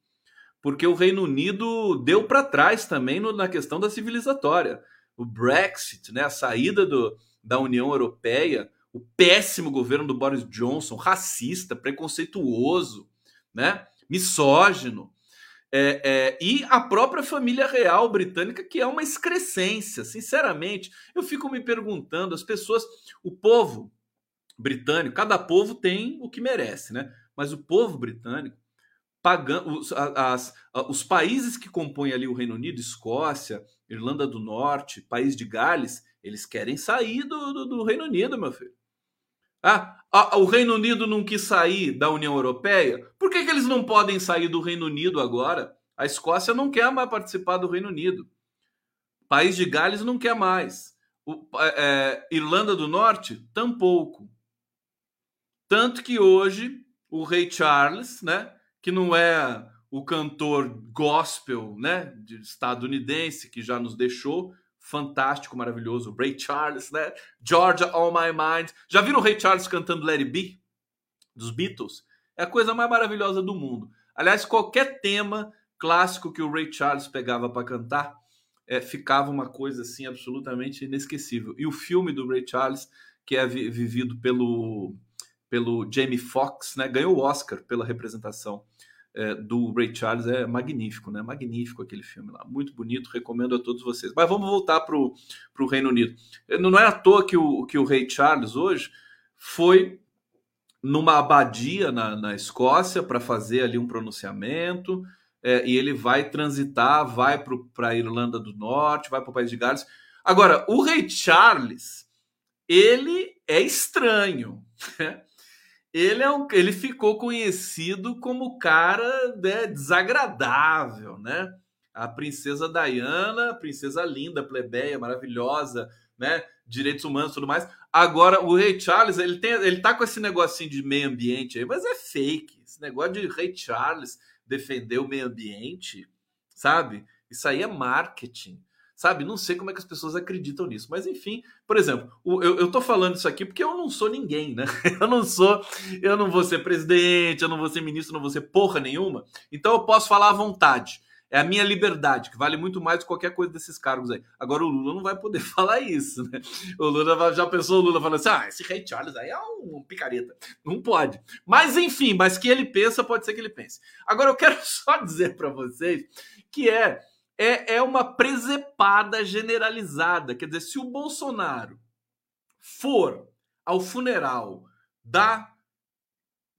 S2: porque o Reino Unido deu para trás também no, na questão da civilizatória. O Brexit, né, a saída do, da União Europeia, o péssimo governo do Boris Johnson, racista, preconceituoso, né, misógino, é, é, e a própria família real britânica, que é uma excrescência, sinceramente. Eu fico me perguntando, as pessoas, o povo britânico, cada povo tem o que merece, né? Mas o povo britânico, pagando os, as, os países que compõem ali o Reino Unido, Escócia, Irlanda do Norte, País de Gales, eles querem sair do, do, do Reino Unido, meu filho. Ah, o Reino Unido não quis sair da União Europeia? Por que, que eles não podem sair do Reino Unido agora? A Escócia não quer mais participar do Reino Unido. País de Gales não quer mais. O, é, Irlanda do Norte, tampouco. Tanto que hoje o rei Charles, né, que não é o cantor gospel, né, estadunidense que já nos deixou, fantástico, maravilhoso, Ray Charles, né? Georgia on My Mind. Já viram o Ray Charles cantando Let It Be dos Beatles? É a coisa mais maravilhosa do mundo. Aliás, qualquer tema clássico que o Ray Charles pegava para cantar, é, ficava uma coisa assim absolutamente inesquecível. E o filme do Ray Charles, que é vi vivido pelo pelo Jamie Foxx, né, ganhou o Oscar pela representação é, do Ray Charles é magnífico, né? Magnífico aquele filme lá, muito bonito, recomendo a todos vocês. Mas vamos voltar para o Reino Unido. Não é à toa que o, que o Rei Charles hoje foi numa abadia na, na Escócia para fazer ali um pronunciamento. É, e ele vai transitar, vai para a Irlanda do Norte, vai para o País de Gales. Agora, o Rei Charles, ele é estranho. Né? Ele, é um, ele ficou conhecido como cara né, desagradável, né? A princesa Diana, princesa linda, plebeia, maravilhosa, né? Direitos humanos tudo mais. Agora, o rei Charles, ele, tem, ele tá com esse negocinho de meio ambiente aí, mas é fake. Esse negócio de rei Charles defender o meio ambiente, sabe? Isso aí é marketing sabe? Não sei como é que as pessoas acreditam nisso, mas enfim, por exemplo, eu, eu tô falando isso aqui porque eu não sou ninguém, né? Eu não sou, eu não vou ser presidente, eu não vou ser ministro, não vou ser porra nenhuma, então eu posso falar à vontade. É a minha liberdade, que vale muito mais do que qualquer coisa desses cargos aí. Agora o Lula não vai poder falar isso, né? O Lula já pensou o Lula falando assim: ah, esse rei Charles aí é um picareta. Não pode. Mas enfim, mas que ele pensa, pode ser que ele pense. Agora eu quero só dizer para vocês que é é, é uma presepada generalizada. Quer dizer, se o Bolsonaro for ao funeral da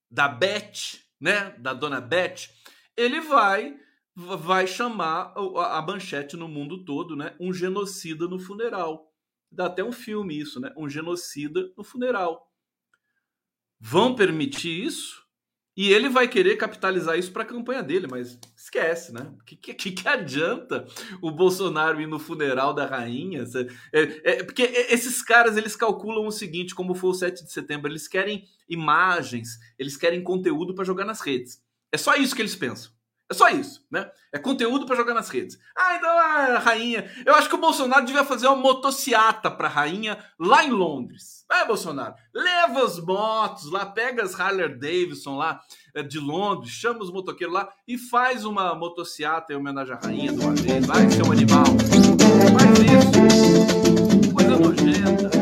S2: da Beth, né, da dona Beth, ele vai vai chamar a manchete no mundo todo, né, um genocida no funeral. Dá até um filme isso, né, um genocida no funeral. Vão permitir isso? E ele vai querer capitalizar isso para a campanha dele, mas esquece, né? O que, que, que, adianta o Bolsonaro ir no funeral da rainha? É, é, porque esses caras eles calculam o seguinte: como foi o 7 de setembro, eles querem imagens, eles querem conteúdo para jogar nas redes. É só isso que eles pensam. É só isso, né? É conteúdo para jogar nas redes. Ah, então a rainha. Eu acho que o Bolsonaro devia fazer uma motociata para a rainha lá em Londres. Vai, Bolsonaro, leva as motos lá, pega as Harley Davidson lá eh, de Londres, chama os motoqueiros lá e faz uma motociata em homenagem à rainha de uma. Vai, seu animal. Faz isso. Coisa nojenta.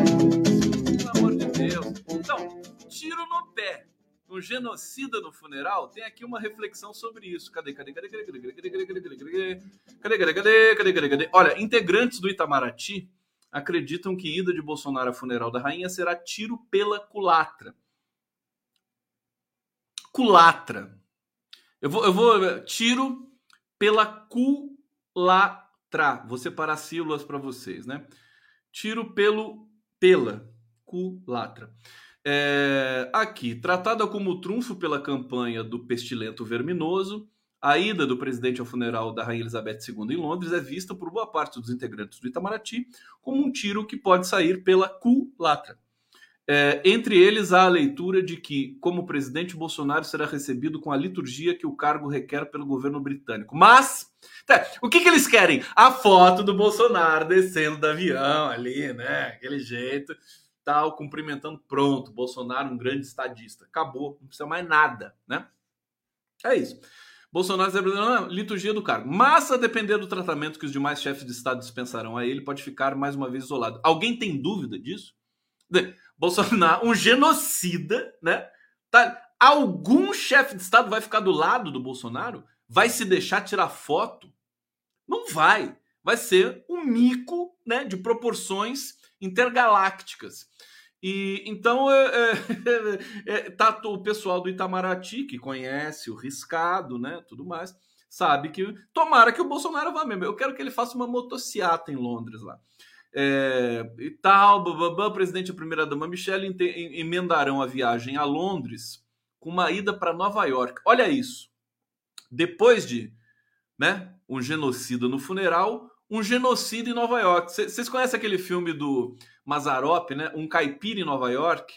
S2: Um genocida no funeral, tem aqui uma reflexão sobre isso. Cadê, cadê, cadê, cadê, cadê, cadê, cadê, cadê, cadê, cadê, cadê, cadê, cadê, cadê? Olha, integrantes do Itamaraty acreditam que ida de Bolsonaro ao funeral da rainha será tiro pela culatra. Culatra. Eu vou, eu vou tiro pela culatra. Vou separar sílabas para vocês, né? Tiro pelo pela culatra. É, aqui, tratada como trunfo pela campanha do pestilento verminoso, a ida do presidente ao funeral da Rainha Elizabeth II em Londres é vista por boa parte dos integrantes do Itamaraty como um tiro que pode sair pela culatra. É, entre eles, há a leitura de que, como presidente, Bolsonaro será recebido com a liturgia que o cargo requer pelo governo britânico. Mas, tá, o que, que eles querem? A foto do Bolsonaro descendo do avião ali, né? Aquele jeito tal, cumprimentando, pronto, Bolsonaro um grande estadista. Acabou, não precisa mais nada, né? É isso. Bolsonaro é liturgia do cargo. Mas, a depender do tratamento que os demais chefes de Estado dispensarão a ele, pode ficar mais uma vez isolado. Alguém tem dúvida disso? Bolsonaro, um genocida, né? Tá, algum chefe de Estado vai ficar do lado do Bolsonaro? Vai se deixar tirar foto? Não vai. Vai ser um mico né, de proporções intergalácticas. E então é, é, é, tá o pessoal do Itamaraty que conhece o riscado, né, tudo mais, sabe que tomara que o Bolsonaro vá mesmo. Eu quero que ele faça uma motociata em Londres lá. É, e tal, bababá, presidente e primeira dama Michelle emendarão a viagem a Londres com uma ida para Nova York. Olha isso. Depois de, né, um genocida no funeral, um genocídio em Nova York. Vocês conhecem aquele filme do Mazarop, né? Um caipira em Nova York?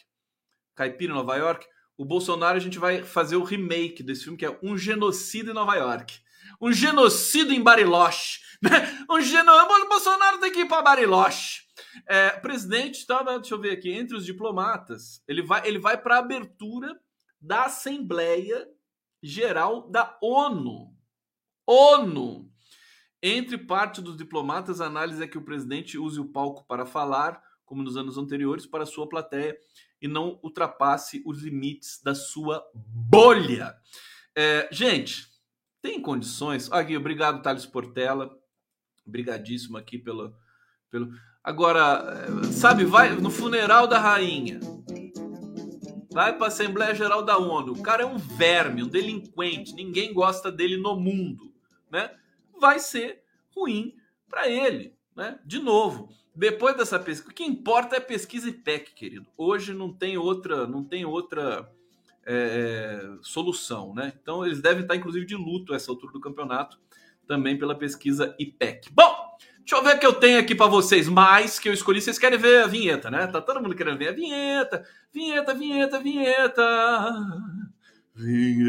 S2: Caipira em Nova York? O Bolsonaro, a gente vai fazer o remake desse filme, que é Um Genocídio em Nova York. Um genocídio em Bariloche. Né? Um geno... O Bolsonaro tem que ir para Bariloche. É, presidente, tá, deixa eu ver aqui, entre os diplomatas, ele vai, ele vai para a abertura da Assembleia Geral da ONU. ONU. Entre parte dos diplomatas, a análise é que o presidente use o palco para falar, como nos anos anteriores, para sua plateia e não ultrapasse os limites da sua bolha. É, gente, tem condições. Aqui, obrigado, Thales Portela. Obrigadíssimo aqui pelo, pelo. Agora, sabe, vai no funeral da rainha. Vai para a Assembleia Geral da ONU. O cara é um verme, um delinquente. Ninguém gosta dele no mundo, né? Vai ser ruim para ele, né? De novo, depois dessa pesquisa, o que importa é pesquisa e PEC, querido. Hoje não tem outra, não tem outra é, é, solução, né? Então eles devem estar inclusive de luto essa altura do campeonato, também pela pesquisa IPEC. Bom, deixa eu ver o que eu tenho aqui para vocês mais que eu escolhi. Vocês querem ver a vinheta, né? Tá todo mundo querendo ver a vinheta, vinheta, vinheta, vinheta, vinheta.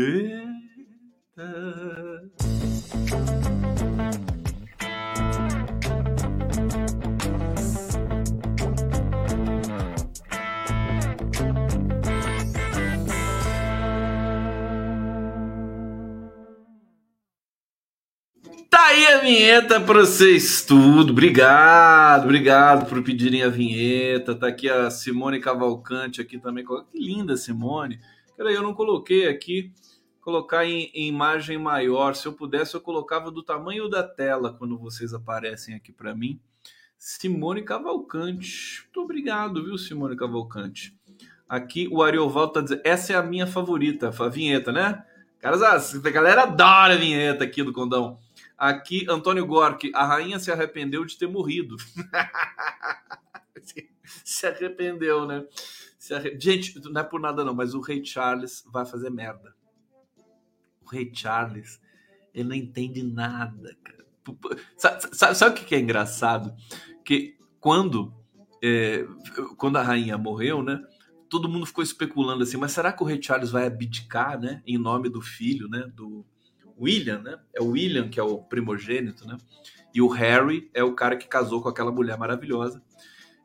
S2: Aí a vinheta para vocês tudo. Obrigado, obrigado por pedirem a vinheta. Tá aqui a Simone Cavalcante aqui também. Que linda Simone. Peraí, eu não coloquei aqui. Colocar em, em, imagem maior. Se eu pudesse, eu colocava do tamanho da tela quando vocês aparecem aqui para mim. Simone Cavalcante. Muito obrigado, viu, Simone Cavalcante? Aqui o Arioval tá dizendo. Essa é a minha favorita, a vinheta, né? Caras, a galera adora a vinheta aqui do Condão. Aqui, Antônio Gork, a rainha se arrependeu de ter morrido. se arrependeu, né? Se arre... Gente, não é por nada não, mas o rei Charles vai fazer merda. O rei Charles, ele não entende nada, cara. Sabe, sabe, sabe o que é engraçado? Que quando, é, quando a rainha morreu, né? Todo mundo ficou especulando assim, mas será que o rei Charles vai abdicar, né? Em nome do filho, né? Do, William, né? É o William que é o primogênito, né? E o Harry é o cara que casou com aquela mulher maravilhosa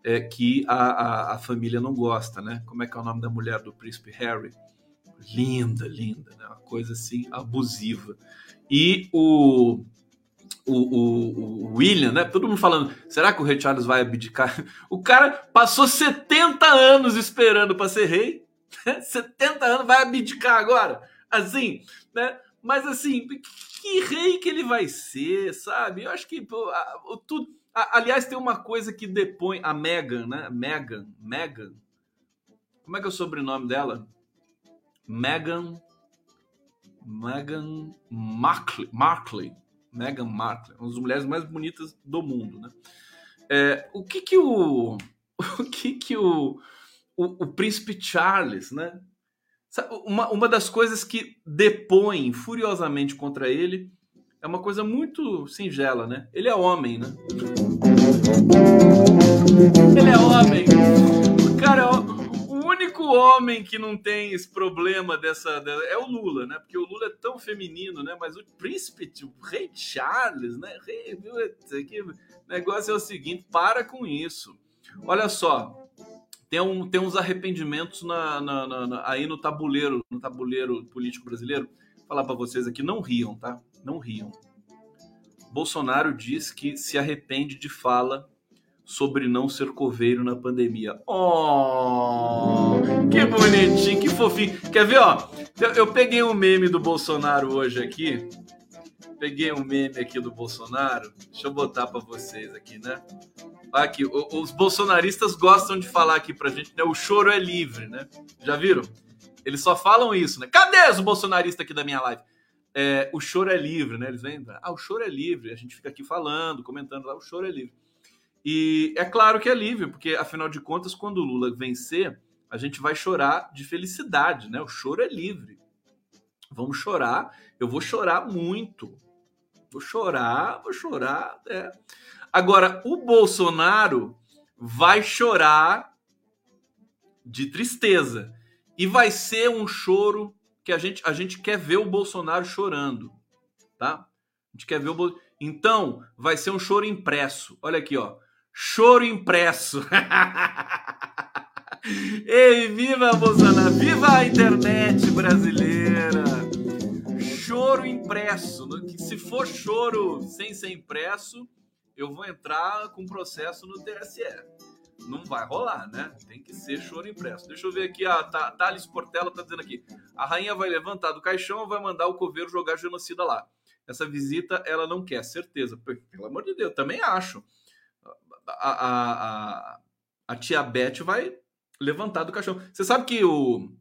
S2: é, que a, a, a, família não gosta, né? Como é que é o nome da mulher do príncipe Harry? Linda, linda, né? Uma coisa assim abusiva. E o, o, o, o William, né? Todo mundo falando, será que o rei Charles vai abdicar? O cara passou 70 anos esperando para ser rei. 70 anos, vai abdicar agora? Assim, né? Mas assim, que rei que ele vai ser, sabe? Eu acho que pô, a, o, tudo. A, aliás, tem uma coisa que depõe a Megan, né? Megan, Megan. Como é que é o sobrenome dela? Megan. Megan Markley. Markley. Megan Markley, uma das mulheres mais bonitas do mundo, né? É, o que que o o que que o, o, o príncipe Charles, né? Uma, uma das coisas que depõem furiosamente contra ele é uma coisa muito singela, né? Ele é homem, né? Ele é homem. O cara é o, único homem que não tem esse problema dessa, é o Lula, né? Porque o Lula é tão feminino, né? Mas o príncipe, o rei Charles, né? Rei, o negócio é o seguinte, para com isso. Olha só, tem, um, tem uns arrependimentos na, na, na, aí no tabuleiro, no tabuleiro político brasileiro. Vou falar para vocês aqui, não riam, tá? Não riam. Bolsonaro diz que se arrepende de fala sobre não ser coveiro na pandemia. Oh, que bonitinho, que fofinho. Quer ver, ó? Eu, eu peguei um meme do Bolsonaro hoje aqui. Peguei um meme aqui do Bolsonaro. Deixa eu botar para vocês aqui, né? Aqui, os bolsonaristas gostam de falar aqui pra gente, né? O choro é livre, né? Já viram? Eles só falam isso, né? Cadê os bolsonaristas aqui da minha live? É, o choro é livre, né? Eles vêm, ah, o choro é livre. A gente fica aqui falando, comentando lá, o choro é livre. E é claro que é livre, porque afinal de contas, quando o Lula vencer, a gente vai chorar de felicidade, né? O choro é livre. Vamos chorar. Eu vou chorar muito. Vou chorar, vou chorar. É. Agora, o Bolsonaro vai chorar de tristeza. E vai ser um choro que a gente, a gente quer ver o Bolsonaro chorando. Tá? A gente quer ver o Bolsonaro. Então, vai ser um choro impresso. Olha aqui, ó. Choro impresso. Ei, viva Bolsonaro! Viva a internet brasileira! Choro impresso. Se for choro sem ser impresso, eu vou entrar com processo no TSE. Não vai rolar, né? Tem que ser choro impresso. Deixa eu ver aqui, a Thales Portela tá dizendo aqui. A rainha vai levantar do caixão ou vai mandar o coveiro jogar genocida lá? Essa visita ela não quer, certeza. Pelo amor de Deus, também acho. A, a, a, a tia Beth vai levantar do caixão. Você sabe que o,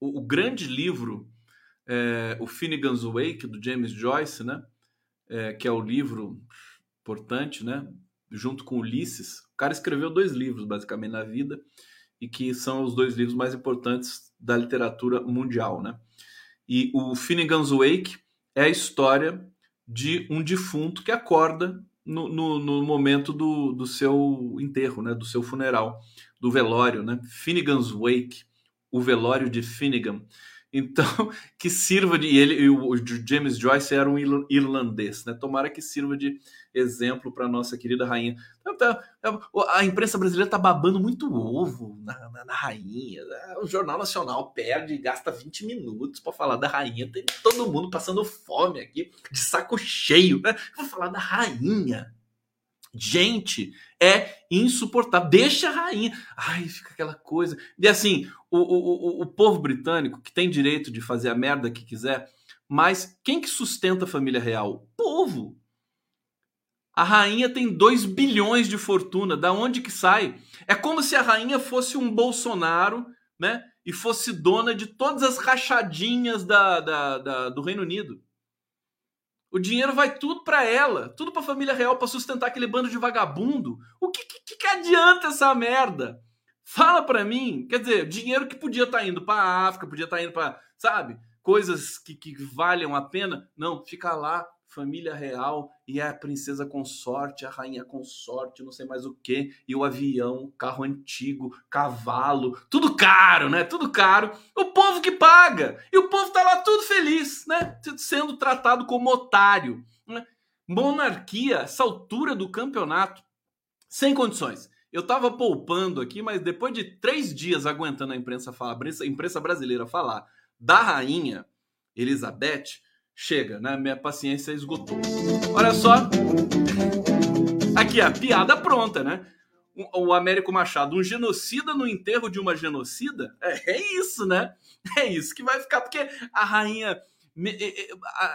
S2: o, o grande livro, é, o Finnegan's Wake, do James Joyce, né? É, que é o livro importante, né? Junto com Ulisses. O cara escreveu dois livros, basicamente, na vida, e que são os dois livros mais importantes da literatura mundial, né? E o Finnegan's Wake é a história de um defunto que acorda no, no, no momento do, do seu enterro, né? Do seu funeral do velório, né? Finnegan's Wake, o velório de Finnegan. Então, que sirva de. E ele, o James Joyce era um irlandês, né? Tomara que sirva de exemplo para nossa querida rainha. Então, tá, a imprensa brasileira tá babando muito ovo na, na, na, rainha. Né? O Jornal Nacional perde e gasta 20 minutos para falar da rainha. Tem todo mundo passando fome aqui, de saco cheio. Né? Vou falar da rainha. Gente, é insuportável. Deixa a rainha. Ai, fica aquela coisa. E assim, o, o, o, povo britânico, que tem direito de fazer a merda que quiser, mas quem que sustenta a família real? O povo. A rainha tem 2 bilhões de fortuna. Da onde que sai? É como se a rainha fosse um Bolsonaro, né? E fosse dona de todas as rachadinhas da, da, da do Reino Unido. O dinheiro vai tudo para ela, tudo para a família real para sustentar aquele bando de vagabundo. O que, que, que adianta essa merda? Fala para mim, quer dizer, dinheiro que podia estar tá indo para África, podia estar tá indo para, sabe, coisas que, que valham a pena. Não, fica lá família real e a princesa consorte, a rainha consorte, não sei mais o que, e o avião, carro antigo, cavalo, tudo caro, né? Tudo caro. O povo que paga. E o povo tá lá tudo feliz, né? Sendo tratado como otário. Né? Monarquia, essa altura do campeonato, sem condições. Eu tava poupando aqui, mas depois de três dias aguentando a imprensa, falar, a imprensa brasileira falar da rainha Elizabeth, chega, né? Minha paciência esgotou. Olha só. Aqui, a piada pronta, né? O Américo Machado, um genocida no enterro de uma genocida? É, é isso, né? É isso que vai ficar, porque a rainha.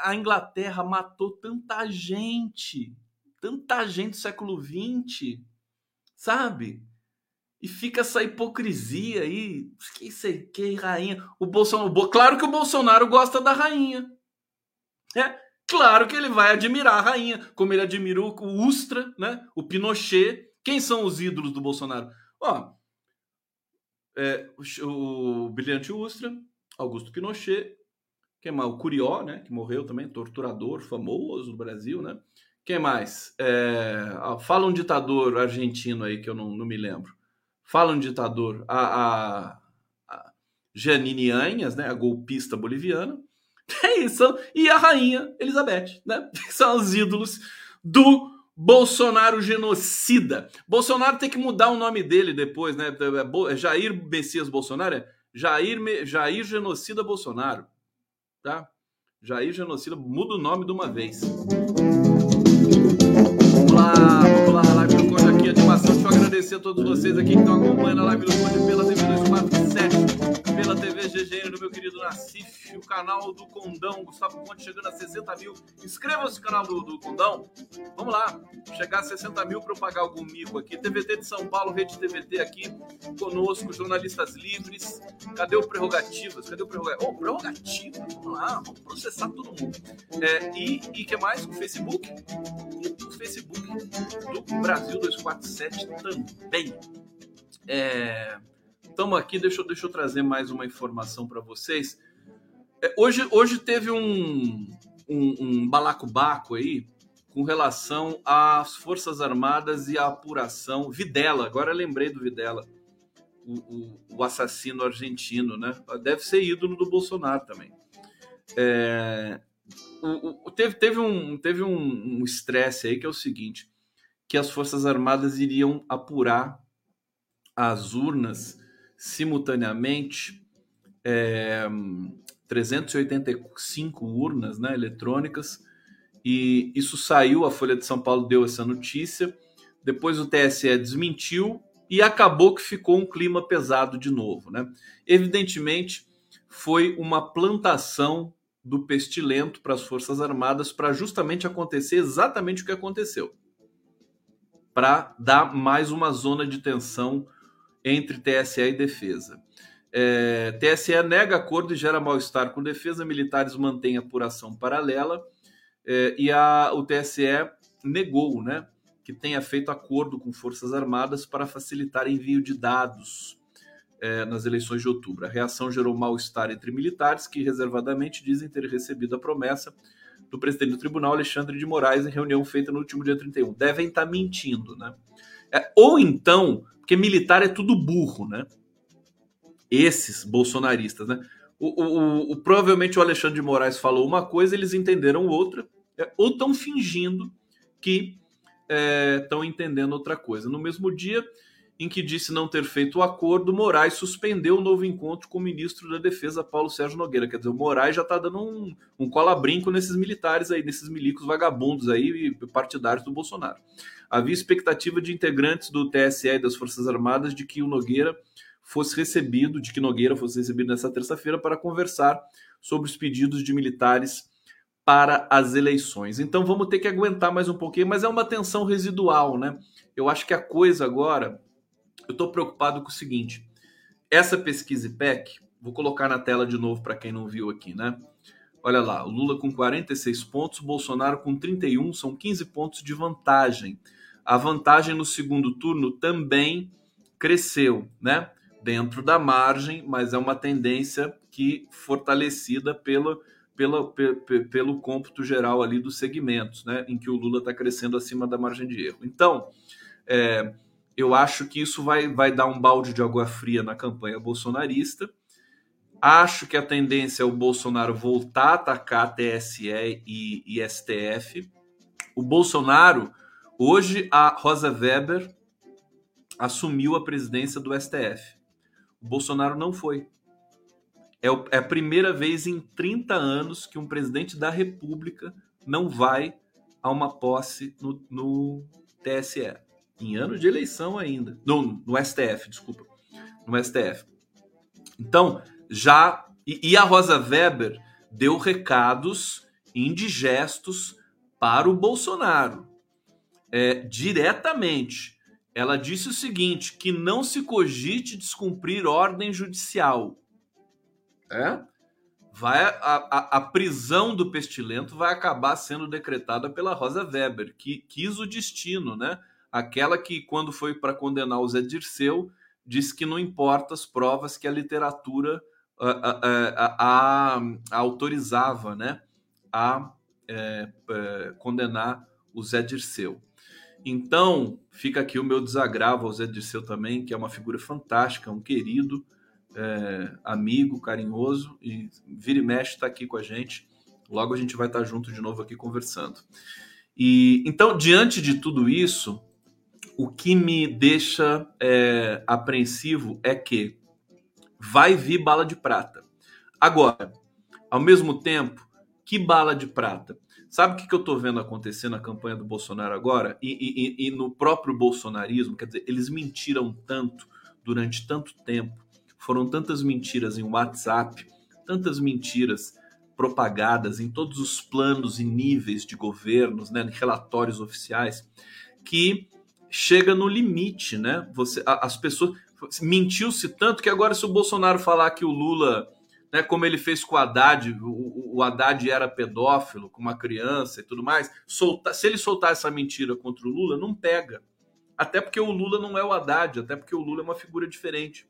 S2: A Inglaterra matou tanta gente, tanta gente do século XX, sabe? E fica essa hipocrisia aí, que sei que rainha. O Bolsonaro, claro que o Bolsonaro gosta da rainha, é, claro que ele vai admirar a rainha, como ele admira o Ustra, né? o Pinochet. Quem são os ídolos do Bolsonaro? Ó, é, o, o brilhante Ustra, Augusto Pinochet, quem mais? O Curió, né? que morreu também, torturador famoso no Brasil, né? Quem mais? É, fala um ditador argentino aí que eu não, não me lembro. Fala um ditador. A, a, a Janine Anhas, né? a golpista boliviana. É isso. E a rainha Elizabeth, né? São os ídolos do Bolsonaro genocida. Bolsonaro tem que mudar o nome dele depois, né? É é Jair Messias Bolsonaro é Jair, Jair Genocida Bolsonaro. Tá? Jair Genocida, muda o nome de uma vez. Vamos lá, vamos lá, live do Conde aqui, animação. Deixa eu agradecer a todos vocês aqui que estão acompanhando a live do Conde pela TV247 pela TV GGN do meu querido Nassif, o canal do Condão, Gustavo Ponte chegando a 60 mil. Inscreva-se no canal do, do Condão. Vamos lá, chegar a 60 mil para eu pagar algum mico aqui. TVT de São Paulo, Rede TVT aqui conosco, jornalistas livres. Cadê o Prerrogativas? Cadê o Prerrogativas? Oh, Prerrogativas, vamos lá, vamos processar todo mundo. É, e o que mais? O Facebook? O Facebook do Brasil 247 também. É, estamos aqui, deixa, deixa eu trazer mais uma informação para vocês. É, hoje, hoje teve um, um, um balacobaco aí com relação às Forças Armadas e a apuração. Videla, agora lembrei do Videla, o, o, o assassino argentino, né? Deve ser ídolo do Bolsonaro também. É, o, teve, teve um teve um estresse um aí que é o seguinte que as forças armadas iriam apurar as urnas simultaneamente é, 385 urnas né, eletrônicas, e isso saiu, a Folha de São Paulo deu essa notícia, depois o TSE desmentiu e acabou que ficou um clima pesado de novo. Né? Evidentemente, foi uma plantação do pestilento para as Forças Armadas para justamente acontecer exatamente o que aconteceu. Para dar mais uma zona de tensão entre TSE e defesa. É, TSE nega acordo e gera mal-estar com defesa, militares mantêm apuração paralela é, e a, o TSE negou né, que tenha feito acordo com Forças Armadas para facilitar envio de dados é, nas eleições de outubro. A reação gerou mal-estar entre militares que reservadamente dizem ter recebido a promessa do presidente do tribunal, Alexandre de Moraes, em reunião feita no último dia 31. Devem estar mentindo, né? É, ou então porque militar é tudo burro, né? Esses bolsonaristas, né? O, o, o, provavelmente o Alexandre de Moraes falou uma coisa, eles entenderam outra, é, ou estão fingindo que estão é, entendendo outra coisa. No mesmo dia em que disse não ter feito o acordo, Moraes suspendeu o novo encontro com o ministro da Defesa, Paulo Sérgio Nogueira. Quer dizer, o Moraes já está dando um, um cola-brinco nesses militares aí, nesses milicos vagabundos aí, partidários do Bolsonaro. Havia expectativa de integrantes do TSE e das Forças Armadas de que o Nogueira fosse recebido, de que Nogueira fosse recebido nessa terça-feira para conversar sobre os pedidos de militares para as eleições. Então vamos ter que aguentar mais um pouquinho, mas é uma tensão residual, né? Eu acho que a coisa agora, eu estou preocupado com o seguinte: essa pesquisa IPEC, vou colocar na tela de novo para quem não viu aqui, né? Olha lá, o Lula com 46 pontos, Bolsonaro com 31, são 15 pontos de vantagem. A vantagem no segundo turno também cresceu, né? Dentro da margem, mas é uma tendência que fortalecida pelo, pelo, pelo cômputo geral ali dos segmentos, né? Em que o Lula está crescendo acima da margem de erro. Então, é, eu acho que isso vai, vai dar um balde de água fria na campanha bolsonarista Acho que a tendência é o Bolsonaro voltar a atacar TSE e, e STF. O Bolsonaro, hoje a Rosa Weber assumiu a presidência do STF. O Bolsonaro não foi. É, é a primeira vez em 30 anos que um presidente da República não vai a uma posse no, no TSE. Em ano de eleição ainda. No, no STF, desculpa. No STF. Então, já. E, e a Rosa Weber deu recados indigestos para o Bolsonaro. É, diretamente. Ela disse o seguinte: que não se cogite descumprir ordem judicial. É? Vai, a, a, a, prisão do pestilento vai acabar sendo decretada pela Rosa Weber, que quis o destino, né? Aquela que, quando foi para condenar o Zé Dirceu, disse que não importa as provas que a literatura a, a, a, autorizava né, a é, é, condenar o Zé Dirceu. Então, fica aqui o meu desagravo ao Zé Dirceu também, que é uma figura fantástica, um querido é, amigo, carinhoso, e vira e mexe está aqui com a gente. Logo a gente vai estar junto de novo aqui conversando. E então, diante de tudo isso, o que me deixa é, apreensivo é que vai vir bala de prata. Agora, ao mesmo tempo, que bala de prata? Sabe o que, eu estou vendo acontecer na campanha do Bolsonaro agora? E, e, e, no próprio bolsonarismo? Quer dizer, eles mentiram tanto durante tanto tempo, foram tantas mentiras em WhatsApp, tantas mentiras propagadas em todos os planos e níveis de governos, né, relatórios oficiais, que chega no limite, né? Você, as pessoas mentiu-se tanto que agora se o Bolsonaro falar que o Lula, né, como ele fez com o Haddad, o, o Haddad era pedófilo com uma criança e tudo mais, solta, se ele soltar essa mentira contra o Lula, não pega. Até porque o Lula não é o Haddad, até porque o Lula é uma figura diferente.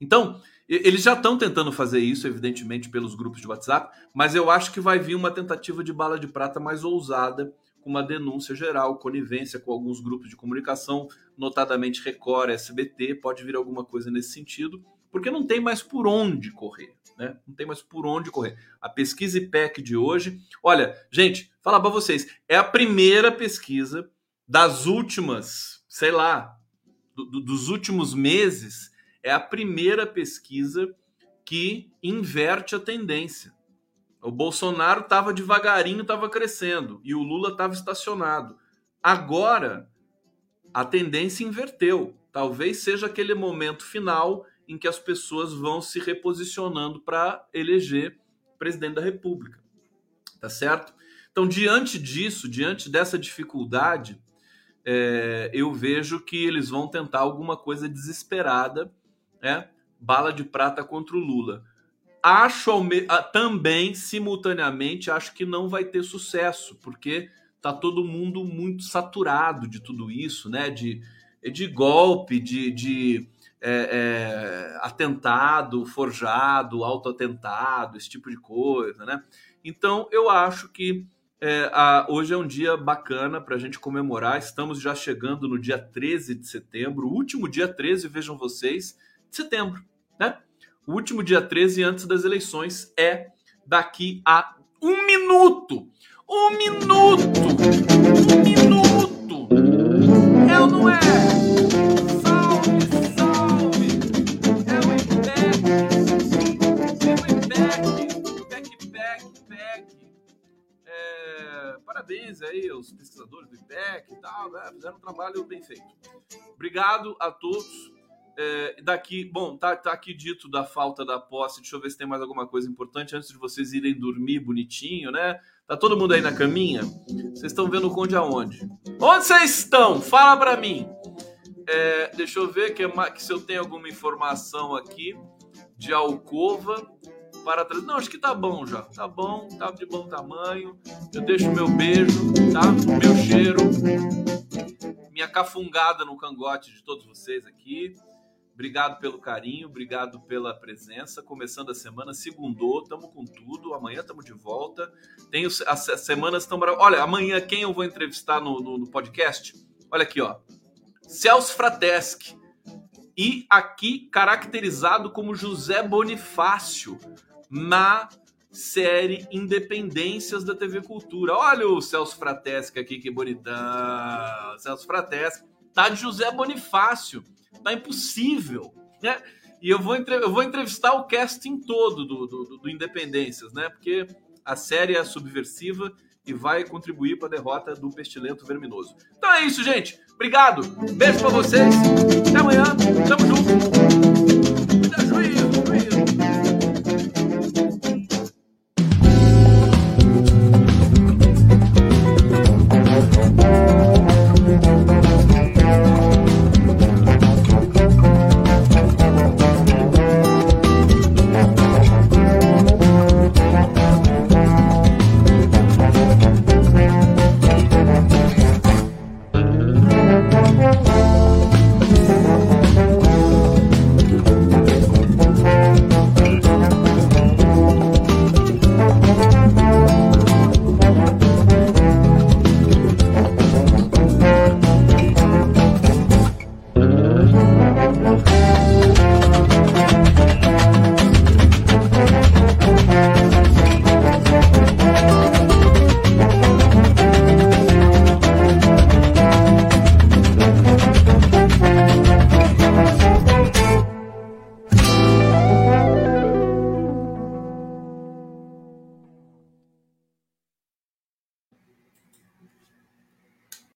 S2: Então, eles já estão tentando fazer isso, evidentemente, pelos grupos de WhatsApp, mas eu acho que vai vir uma tentativa de bala de prata mais ousada, com uma denúncia geral, conivência com alguns grupos de comunicação, notadamente Record, SBT, pode vir alguma coisa nesse sentido, porque não tem mais por onde correr, né? Não tem mais por onde correr. A pesquisa IPEC de hoje, olha, gente, falar para vocês, é a primeira pesquisa das últimas, sei lá, do, do, dos últimos meses é a primeira pesquisa que inverte a tendência. O Bolsonaro estava devagarinho, estava crescendo, e o Lula estava estacionado. Agora, a tendência inverteu. Talvez seja aquele momento final em que as pessoas vão se reposicionando para eleger presidente da República. Tá certo? Então, diante disso, diante dessa dificuldade, é, eu vejo que eles vão tentar alguma coisa desesperada né? Bala de prata contra o Lula. Acho também, simultaneamente, acho que não vai ter sucesso, porque tá todo mundo muito saturado de tudo isso, né? De, de golpe, de, de é, é, atentado, forjado, autoatentado, esse tipo de coisa, né? Então, eu acho que é, a, hoje é um dia bacana para a gente comemorar. Estamos já chegando no dia 13 de setembro, último dia 13, vejam vocês de setembro, né? O último dia 13 antes das eleições é daqui a um minuto. Um minuto! Um minuto! É ou não é? Salve, salve! É o IPEC! É o IPEC! IPEC, IPEC! É, parabéns aí aos pesquisadores do IPEC e tal, né? fizeram um trabalho bem feito. Obrigado a todos é, daqui, bom, tá, tá aqui dito da falta da posse. Deixa eu ver se tem mais alguma coisa importante antes de vocês irem dormir bonitinho, né? Tá todo mundo aí na caminha? Vocês estão vendo o Conde aonde? Onde vocês estão? Fala para mim. É, deixa eu ver que, que se eu tenho alguma informação aqui de alcova para trás. Não, acho que tá bom já. Tá bom, tá de bom tamanho. Eu deixo meu beijo, tá? Meu cheiro, minha cafungada no cangote de todos vocês aqui. Obrigado pelo carinho, obrigado pela presença. Começando a semana, segundou, tamo com tudo. Amanhã estamos de volta. Tem as, as semanas estão Olha, amanhã quem eu vou entrevistar no, no, no podcast? Olha aqui, ó. Celso Frateschi. E aqui caracterizado como José Bonifácio na série Independências da TV Cultura. Olha o Celso Frateschi aqui, que bonitão. Celso Frateschi. Tá de José Bonifácio Tá impossível, né? E eu vou, eu vou entrevistar o casting todo do, do, do Independências, né? Porque a série é subversiva e vai contribuir para a derrota do pestilento verminoso. Então é isso, gente. Obrigado. Beijo para vocês. Até amanhã. Tamo junto.